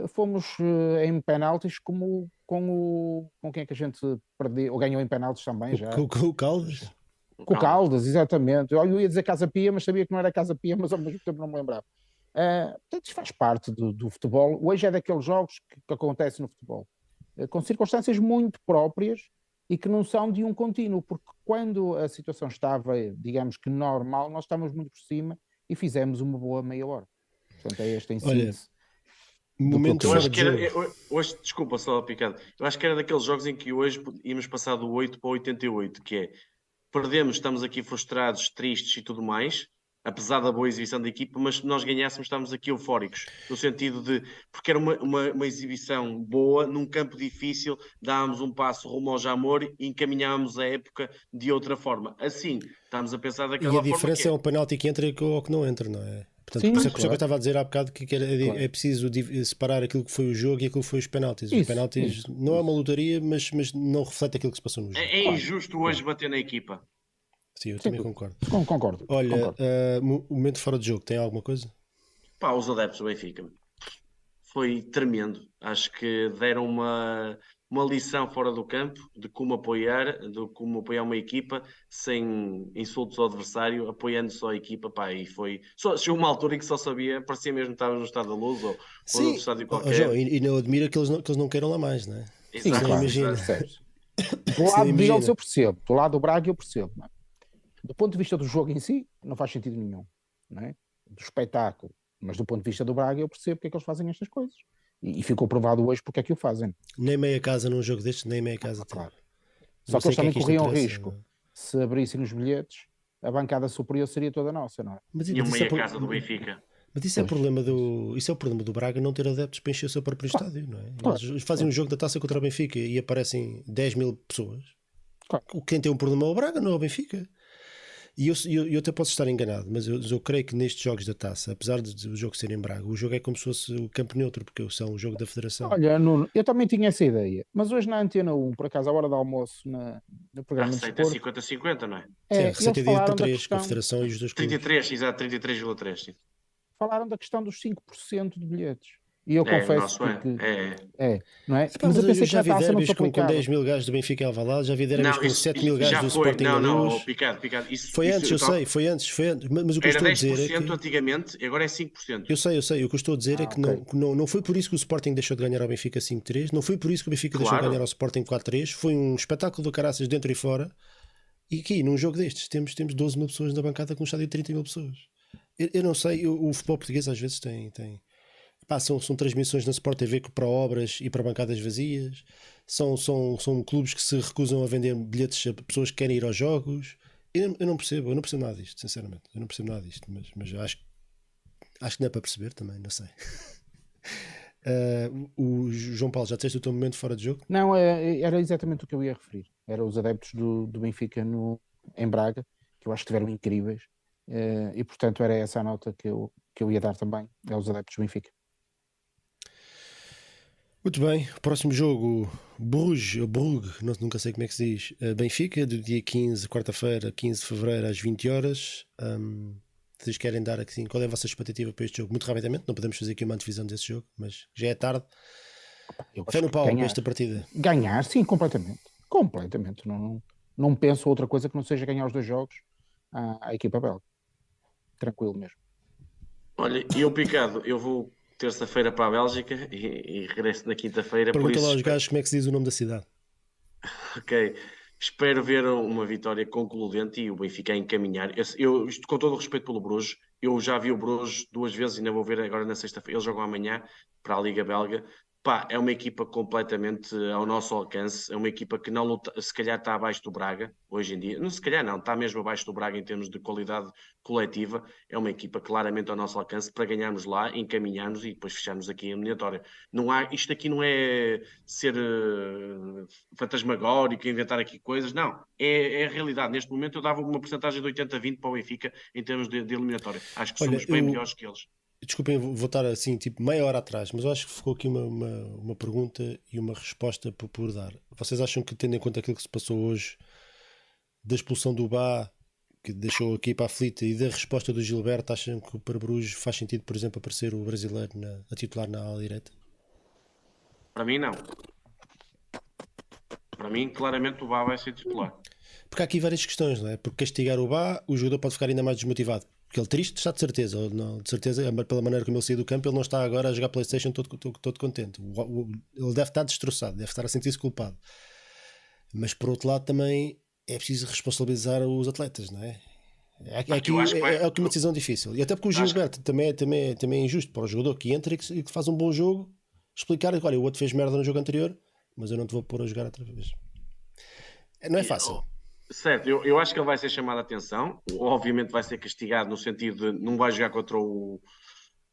[SPEAKER 2] fomos eh, em penaltis como com o com quem é que a gente perdeu ou ganhou em penaltis também já.
[SPEAKER 1] com, com o Caldas?
[SPEAKER 2] Com o Caldas exatamente. Eu ia dizer Casa Pia mas sabia que não era Casa Pia mas ao mesmo tempo não me lembrava. Uh, portanto isso faz parte do, do, futebol. Hoje é daqueles jogos que, que acontecem no futebol uh, com circunstâncias muito próprias e que não são de um contínuo porque quando a situação estava digamos que normal nós estávamos muito por cima e fizemos uma boa meia hora. Portanto é este em síntese
[SPEAKER 1] Momento
[SPEAKER 3] eu acho que era, hoje, desculpa só picado, eu acho que era daqueles jogos em que hoje íamos passar do 8 para 88, que é perdemos, estamos aqui frustrados, tristes e tudo mais, apesar da boa exibição da equipa, mas se nós ganhássemos estamos aqui eufóricos, no sentido de, porque era uma, uma, uma exibição boa, num campo difícil, dávamos um passo rumo ao Jamor e encaminhávamos a época de outra forma. Assim, estamos a pensar daquela
[SPEAKER 1] forma.
[SPEAKER 3] E
[SPEAKER 1] a diferença é... é o penalti que entra ou que não entra, não é? Portanto, Sim, por isso é que eu estava a dizer há bocado que, era, é, claro. é preciso separar aquilo que foi o jogo e aquilo que foi os penaltis. Isso, os penaltis isso, não é uma lotaria, mas, mas não reflete aquilo que se passou no jogo.
[SPEAKER 3] É, é injusto hoje bater na equipa.
[SPEAKER 1] Sim, eu Sim, também concordo.
[SPEAKER 2] Concordo.
[SPEAKER 1] Olha,
[SPEAKER 2] concordo.
[SPEAKER 1] Uh, momento fora de jogo, tem alguma coisa?
[SPEAKER 3] Pá, os adeptos do Benfica. Foi tremendo. Acho que deram uma, uma lição fora do campo de como apoiar, de como apoiar uma equipa sem insultos ao adversário, apoiando só a equipa, pá, e foi. Só, chegou uma altura em que só sabia, parecia mesmo que estava no estado da luz ou, Sim. ou no estádio qualquer. Oh, João,
[SPEAKER 1] e, e, não admira que eles não, que eles não queiram lá mais, não é?
[SPEAKER 2] Sim, claro, imagina. Do lado deles eu percebo, do lado do Braga eu percebo. É? Do ponto de vista do jogo em si, não faz sentido nenhum, não é? Do espetáculo. Mas do ponto de vista do Braga eu percebo porque é que eles fazem estas coisas. E, ficou provado hoje porque é que o fazem.
[SPEAKER 1] Nem meia casa num jogo destes, nem meia casa.
[SPEAKER 2] claro. Só que eles também é que corriam risco. Não. É? Se abrissem os bilhetes, a bancada superior seria toda nossa, não é?
[SPEAKER 3] Mas, e a meia é por... casa do Benfica.
[SPEAKER 1] Mas isso é, o problema do, isso é o problema do Braga não ter adeptos para encher o seu próprio claro. estádio, não é? Claro. Eles fazem um jogo da taça contra o Benfica e aparecem 10 mil pessoas. Claro. Quem tem um problema é o Braga, não é o Benfica. E eu, eu, eu, até posso estar enganado, mas eu, eu, creio que nestes jogos da taça, apesar de o jogo ser em Braga, o jogo é como se fosse o campo neutro, porque são o jogo da Federação.
[SPEAKER 2] Olha, Nuno, eu também tinha essa ideia, mas hoje na Antena 1, por acaso, à hora do almoço, na, no programa. A
[SPEAKER 3] receita é 50-50, não é?
[SPEAKER 1] é sim, a receita é dividida por 3, questão... com a Federação e os dois
[SPEAKER 3] 33, clubes. exato, 33,3.
[SPEAKER 2] Falaram da questão dos 5% de bilhetes. E eu é, confesso
[SPEAKER 3] é.
[SPEAKER 2] que,
[SPEAKER 3] é.
[SPEAKER 2] é, não é? Mas, mas eu pensei eu
[SPEAKER 1] já que vi derbys com, com 10 mil gajos do Benfica em Alvalade, já vi derbys com 7 mil gajos do Sporting
[SPEAKER 3] não,
[SPEAKER 1] não,
[SPEAKER 3] Luz. Picado, picado. Isso,
[SPEAKER 1] foi isso, antes, eu, sei, foi antes, foi antes. Mas o que
[SPEAKER 3] Era
[SPEAKER 1] eu estou a dizer é
[SPEAKER 3] que... antigamente, agora é 5%.
[SPEAKER 1] Eu sei, eu sei. O que eu estou a dizer ah, é que, okay. não, não, não foi por isso que o Sporting deixou de ganhar ao Benfica 5-3, não foi por isso que o Benfica claro. deixou de ganhar ao Sporting 4-3, foi um espetáculo do caraças dentro e fora. E aqui, num jogo destes, temos, temos 12 mil pessoas na bancada com um estádio de 30 mil pessoas. Eu, eu não sei, o, o futebol português às vezes tem, tem, Pá, são, são transmissões na Sport TV para obras e para bancadas vazias. São, são, são clubes que se recusam a vender bilhetes a pessoas que querem ir aos jogos. Eu, eu não percebo, eu não percebo nada disto, sinceramente. Eu não percebo nada disto, mas, mas acho, acho que não é para perceber também, não sei. Uh, o João Paulo, já disseste o teu momento fora de jogo?
[SPEAKER 2] Não, é, era exatamente o que eu ia referir. Eram os adeptos do, do Benfica no, em Braga, que eu acho que estiveram incríveis. Uh, e portanto era essa a nota que eu, que eu ia dar também aos adeptos do Benfica.
[SPEAKER 1] Muito bem, próximo jogo, Bruges, Brugge, não, nunca sei como é que se diz, uh, Benfica, do dia 15, quarta-feira, 15 de fevereiro, às 20 horas. Um, vocês querem dar aqui, qual é a vossa expectativa para este jogo? Muito rapidamente, não podemos fazer aqui uma antevisão desse jogo, mas já é tarde. Fé no pau esta partida.
[SPEAKER 2] Ganhar, sim, completamente. Completamente. Não, não, não penso outra coisa que não seja ganhar os dois jogos à, à equipa belga. Tranquilo mesmo.
[SPEAKER 3] Olha, eu picado, eu vou terça-feira para a Bélgica e, e regresso na quinta-feira.
[SPEAKER 1] Pergunta lá aos gajos como é que se diz o nome da cidade.
[SPEAKER 3] ok. Espero ver uma vitória concludente e o Benfica a encaminhar. Eu, eu, com todo o respeito pelo Bruges, eu já vi o Bruges duas vezes e ainda vou ver agora na sexta-feira. Eles jogam amanhã para a Liga Belga. Pá, é uma equipa completamente ao nosso alcance, é uma equipa que não luta, se calhar está abaixo do Braga hoje em dia, não se calhar não, está mesmo abaixo do Braga em termos de qualidade coletiva, é uma equipa claramente ao nosso alcance para ganharmos lá, encaminharmos e depois fecharmos aqui a eliminatória. Não há, isto aqui não é ser uh, fantasmagórico, inventar aqui coisas, não, é, é, a realidade. Neste momento eu dava uma porcentagem de 80-20 para o Benfica em termos de, de eliminatória. Acho que Olha, somos bem eu... melhores que eles.
[SPEAKER 1] Desculpem voltar assim, tipo, meia hora atrás, mas eu acho que ficou aqui uma, uma, uma pergunta e uma resposta por, por, dar. Vocês acham que, tendo em conta aquilo que se passou hoje, da expulsão do Bá, que deixou a equipa aflita, e da resposta do Gilberto, acham que para Bruges faz sentido, por exemplo, aparecer o brasileiro na, a titular na ala direita?
[SPEAKER 3] Para mim, não. Para mim, claramente, o Bá vai ser titular.
[SPEAKER 1] Porque há aqui várias questões, não é? Porque castigar o Bá, o jogador pode ficar ainda mais desmotivado porque ele triste está de certeza, ou não, de certeza, pela maneira como ele saiu do campo, ele não está agora a jogar Playstation todo, todo, todo contente. O, o, ele deve estar destroçado, deve estar a sentir-se culpado. Mas por outro lado também é preciso responsabilizar os atletas, não é? É, é, aqui, é, é, uma decisão difícil. E até porque o Gilberto também, é, também, também é injusto para o jogador que entra e que, que faz um bom jogo, explicar, olha, o outro fez merda no jogo anterior, mas eu não te vou pôr a jogar outra vez. Não é fácil.
[SPEAKER 3] Certo, eu, eu acho que ele vai ser chamado a atenção. Obviamente vai ser castigado no sentido de não vai jogar contra o.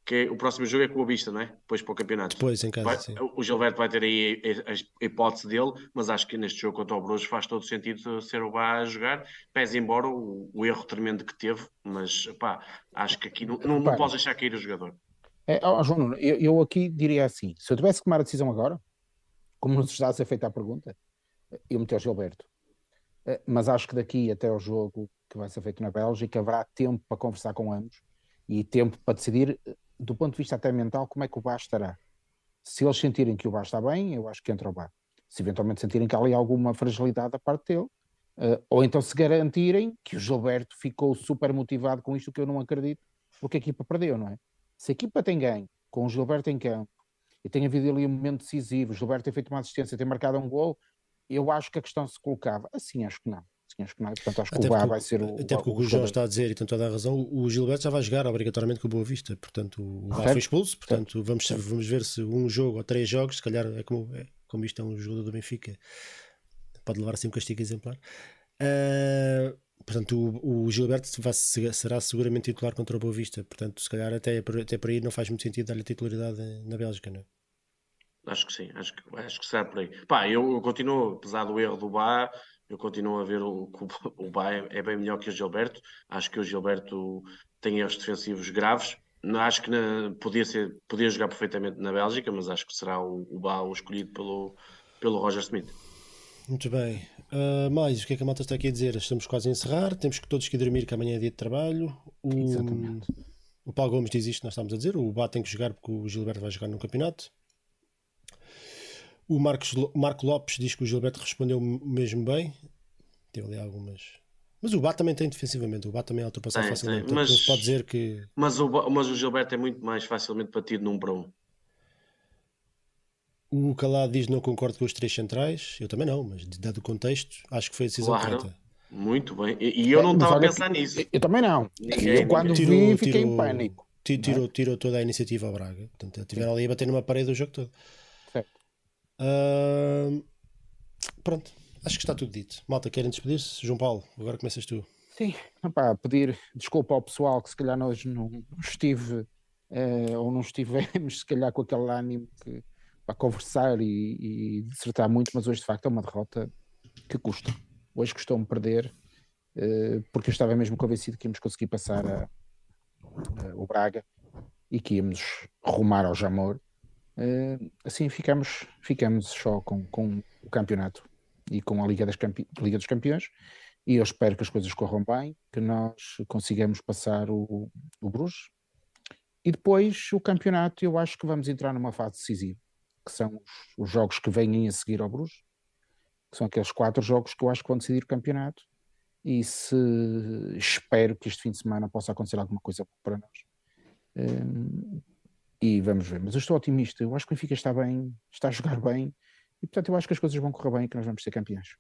[SPEAKER 3] Que é, o próximo jogo é com o Vista, não é? Depois para o campeonato.
[SPEAKER 1] Depois, em casa,
[SPEAKER 3] vai,
[SPEAKER 1] sim.
[SPEAKER 3] O Gilberto vai ter aí a, a, hipótese dele, mas acho que neste jogo contra o Bruges faz todo sentido ser o Bá a jogar. Pese embora o, o, erro tremendo que teve, mas pá, acho que aqui não, não, não posso deixar cair o jogador.
[SPEAKER 2] É, oh, João, eu, eu aqui diria assim: se eu tivesse que tomar a decisão agora, como nos está a ser feita a pergunta, eu meter o Gilberto mas acho que daqui até ao jogo que vai ser feito na Bélgica haverá tempo para conversar com ambos e tempo para decidir, do ponto de vista até mental, como é que o Bar estará. Se eles sentirem que o Bar está bem, eu acho que entra o Bar. Se eventualmente sentirem que há ali alguma fragilidade da parte dele, uh, ou então se garantirem que o Gilberto ficou super motivado com isto, que eu não acredito, porque a equipa perdeu, não é? Se a equipa tem ganho, com o Gilberto em campo, e tem havido ali um momento decisivo, o Gilberto tem feito uma assistência, tem marcado um gol, eu acho que a questão se colocava. Assim, acho que não. Assim, acho que não. Portanto, acho que até o vai ser o.
[SPEAKER 1] Até porque o, o, o João está a dizer, e tem toda a razão, o Gilberto já vai jogar obrigatoriamente com o Boa Vista. Portanto, o VAR foi expulso. Portanto, vamos, vamos ver se um jogo ou três jogos, se calhar é como, é, como isto é um jogador do Benfica, pode levar assim um castigo exemplar. Uh, portanto, o, o Gilberto vai, será seguramente titular contra o Boa Vista. Portanto, se calhar até, até por aí não faz muito sentido dar-lhe titularidade na Bélgica, não é?
[SPEAKER 3] Acho que sim, acho que, acho que será por aí. Pá, eu, eu continuo, apesar do erro do Bá, eu continuo a ver o, o, o Bá é, é, bem melhor que o Gilberto. Acho que o Gilberto tem erros defensivos graves. Acho que na, podia, ser, podia jogar perfeitamente na Bélgica, mas acho que será o, o Bá o escolhido pelo, pelo Roger Smith.
[SPEAKER 1] Muito bem. Uh, mais, o que é que a malta está aqui a dizer? Estamos quase a encerrar. Temos que todos que dormir, que amanhã é dia de trabalho. O, Exatamente. O Paulo Gomes diz isto, nós estamos a dizer. O Bá tem que jogar porque o Gilberto vai jogar no campeonato. O Marcos, Marco Lopes diz que o Gilberto respondeu mesmo bem. Teve ali algumas. Mas o Bá também tem defensivamente. O Bá também é ultrapassar facilmente. Tem, mas, pode dizer que.
[SPEAKER 3] Mas o, mas o Gilberto é muito mais facilmente batido num para um.
[SPEAKER 1] O Calado diz não concordo com os três centrais. Eu também não, mas dado o contexto, acho que foi a decisão claro. correta.
[SPEAKER 3] Muito bem. E, e eu não estava a pensar nisso.
[SPEAKER 2] Eu também não. Ninguém, eu quando tirou, vi fiquei tirou, em pânico.
[SPEAKER 1] Tirou, tirou toda a iniciativa ao Braga. Portanto, tiveram ali a bater numa parede o jogo todo. Uh, pronto, acho que está tudo dito. Malta, querem despedir-se? João Paulo, agora começas tu.
[SPEAKER 2] Sim, opá, pedir desculpa ao pessoal que se calhar hoje não estive uh, ou não estivemos, se calhar com aquele ânimo que, para conversar e, e dissertar muito, mas hoje de facto é uma derrota que custa. Hoje custou-me perder, uh, porque eu estava mesmo convencido que íamos conseguir passar a, a, o Braga e que íamos rumar ao Jamor Uh, assim ficamos, ficamos só com, com o campeonato e com a Liga, das Campe... Liga dos Campeões. E eu espero que as coisas corram bem, que nós consigamos passar o, o Bruges. E depois o campeonato, eu acho que vamos entrar numa fase decisiva, que são os, os jogos que vêm a seguir ao Bruges, que são aqueles quatro jogos que eu acho que vão decidir o campeonato. E se espero que este fim de semana possa acontecer alguma coisa para nós. Um, e vamos ver. Mas eu estou otimista, eu acho que o Benfica está bem, está a jogar bem, e portanto eu acho que as coisas vão correr bem e que nós vamos ser campeões.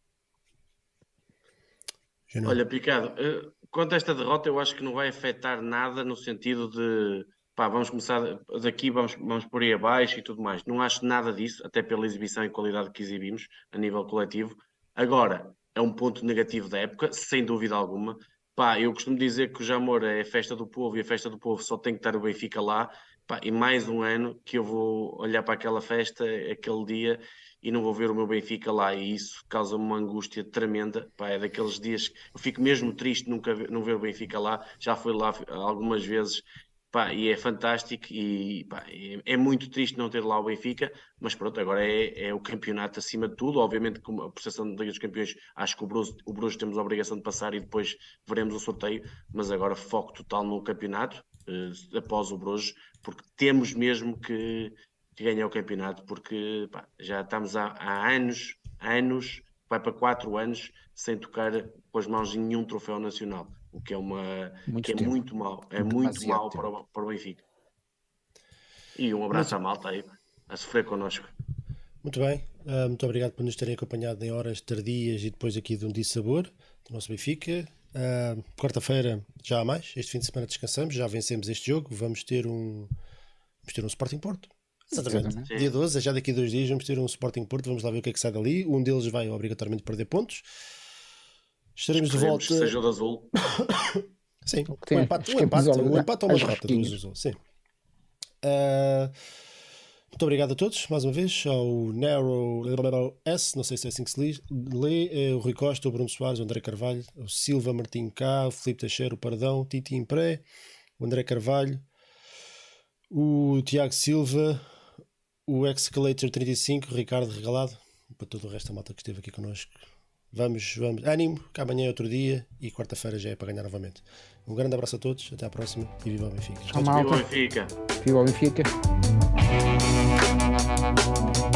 [SPEAKER 3] Olha, Picado, eh, quanto a esta derrota, eu acho que não vai afetar nada no sentido de pá, vamos começar daqui, vamos, vamos por aí abaixo e tudo mais. Não acho nada disso, até pela exibição e qualidade que exibimos a nível coletivo. Agora, é um ponto negativo da época, sem dúvida alguma. Pá, eu costumo dizer que o Jamor é a festa do povo e a festa do povo só tem que estar o Benfica lá Pá, e mais um ano que eu vou olhar para aquela festa, aquele dia, e não vou ver o meu Benfica lá, e isso causa-me uma angústia tremenda. Pá, é daqueles dias que eu fico mesmo triste nunca ver, não ver o Benfica lá. Já fui lá algumas vezes, pá, e é fantástico. E pá, é, é, muito triste não ter lá o Benfica, mas pronto, agora é, é o campeonato acima de tudo. Obviamente, com a processão da Liga dos Campeões, acho que o Bruges, o Bruges temos a obrigação de passar e depois veremos o sorteio, mas agora foco total no campeonato. Uh, após o Bruges, porque temos mesmo que, que ganhar o campeonato, porque pá, já estamos há, há, anos, anos, vai para quatro anos, sem tocar com as mãos em nenhum troféu nacional, o que é, uma, muito, que é muito mal, é muito mal para o, para o Benfica. E um abraço à malta aí, a sofrer connosco.
[SPEAKER 1] Muito bem, uh, muito obrigado por nos terem acompanhado em horas tardias e depois aqui de um dia sabor do nosso Benfica. Uh, Quarta-feira já há mais. Este fim de semana descansamos, já vencemos este jogo. Vamos ter um, vamos ter um Sporting Porto. Exatamente. Exatamente. Dia 12, já daqui a dois dias, vamos ter um Sporting Porto. Vamos lá ver o que é que sai dali. Um deles vai obrigatoriamente perder pontos. Estaremos de volta.
[SPEAKER 3] Seja o de azul.
[SPEAKER 1] Sim, um empate, um empate, um empate ou uma derrota do azul. Sim. Uh, muito obrigado a todos, mais uma vez, ao Narrow S, não sei se é assim que se lê, é o Rui Costa, o Bruno Soares, o André Carvalho, o Silva Martim K, o Filipe Teixeira, o Pardão, o Titi Impré, o André Carvalho, o Tiago Silva, o Excalator 35, o Ricardo Regalado, para todo o resto da malta que esteve aqui connosco. Vamos, vamos. Ânimo, que amanhã é outro dia e quarta-feira já é para ganhar novamente. Um grande abraço a todos, até à próxima e viva o Benfica.
[SPEAKER 3] Viva o Benfica.
[SPEAKER 2] Viva o Benfica. Thank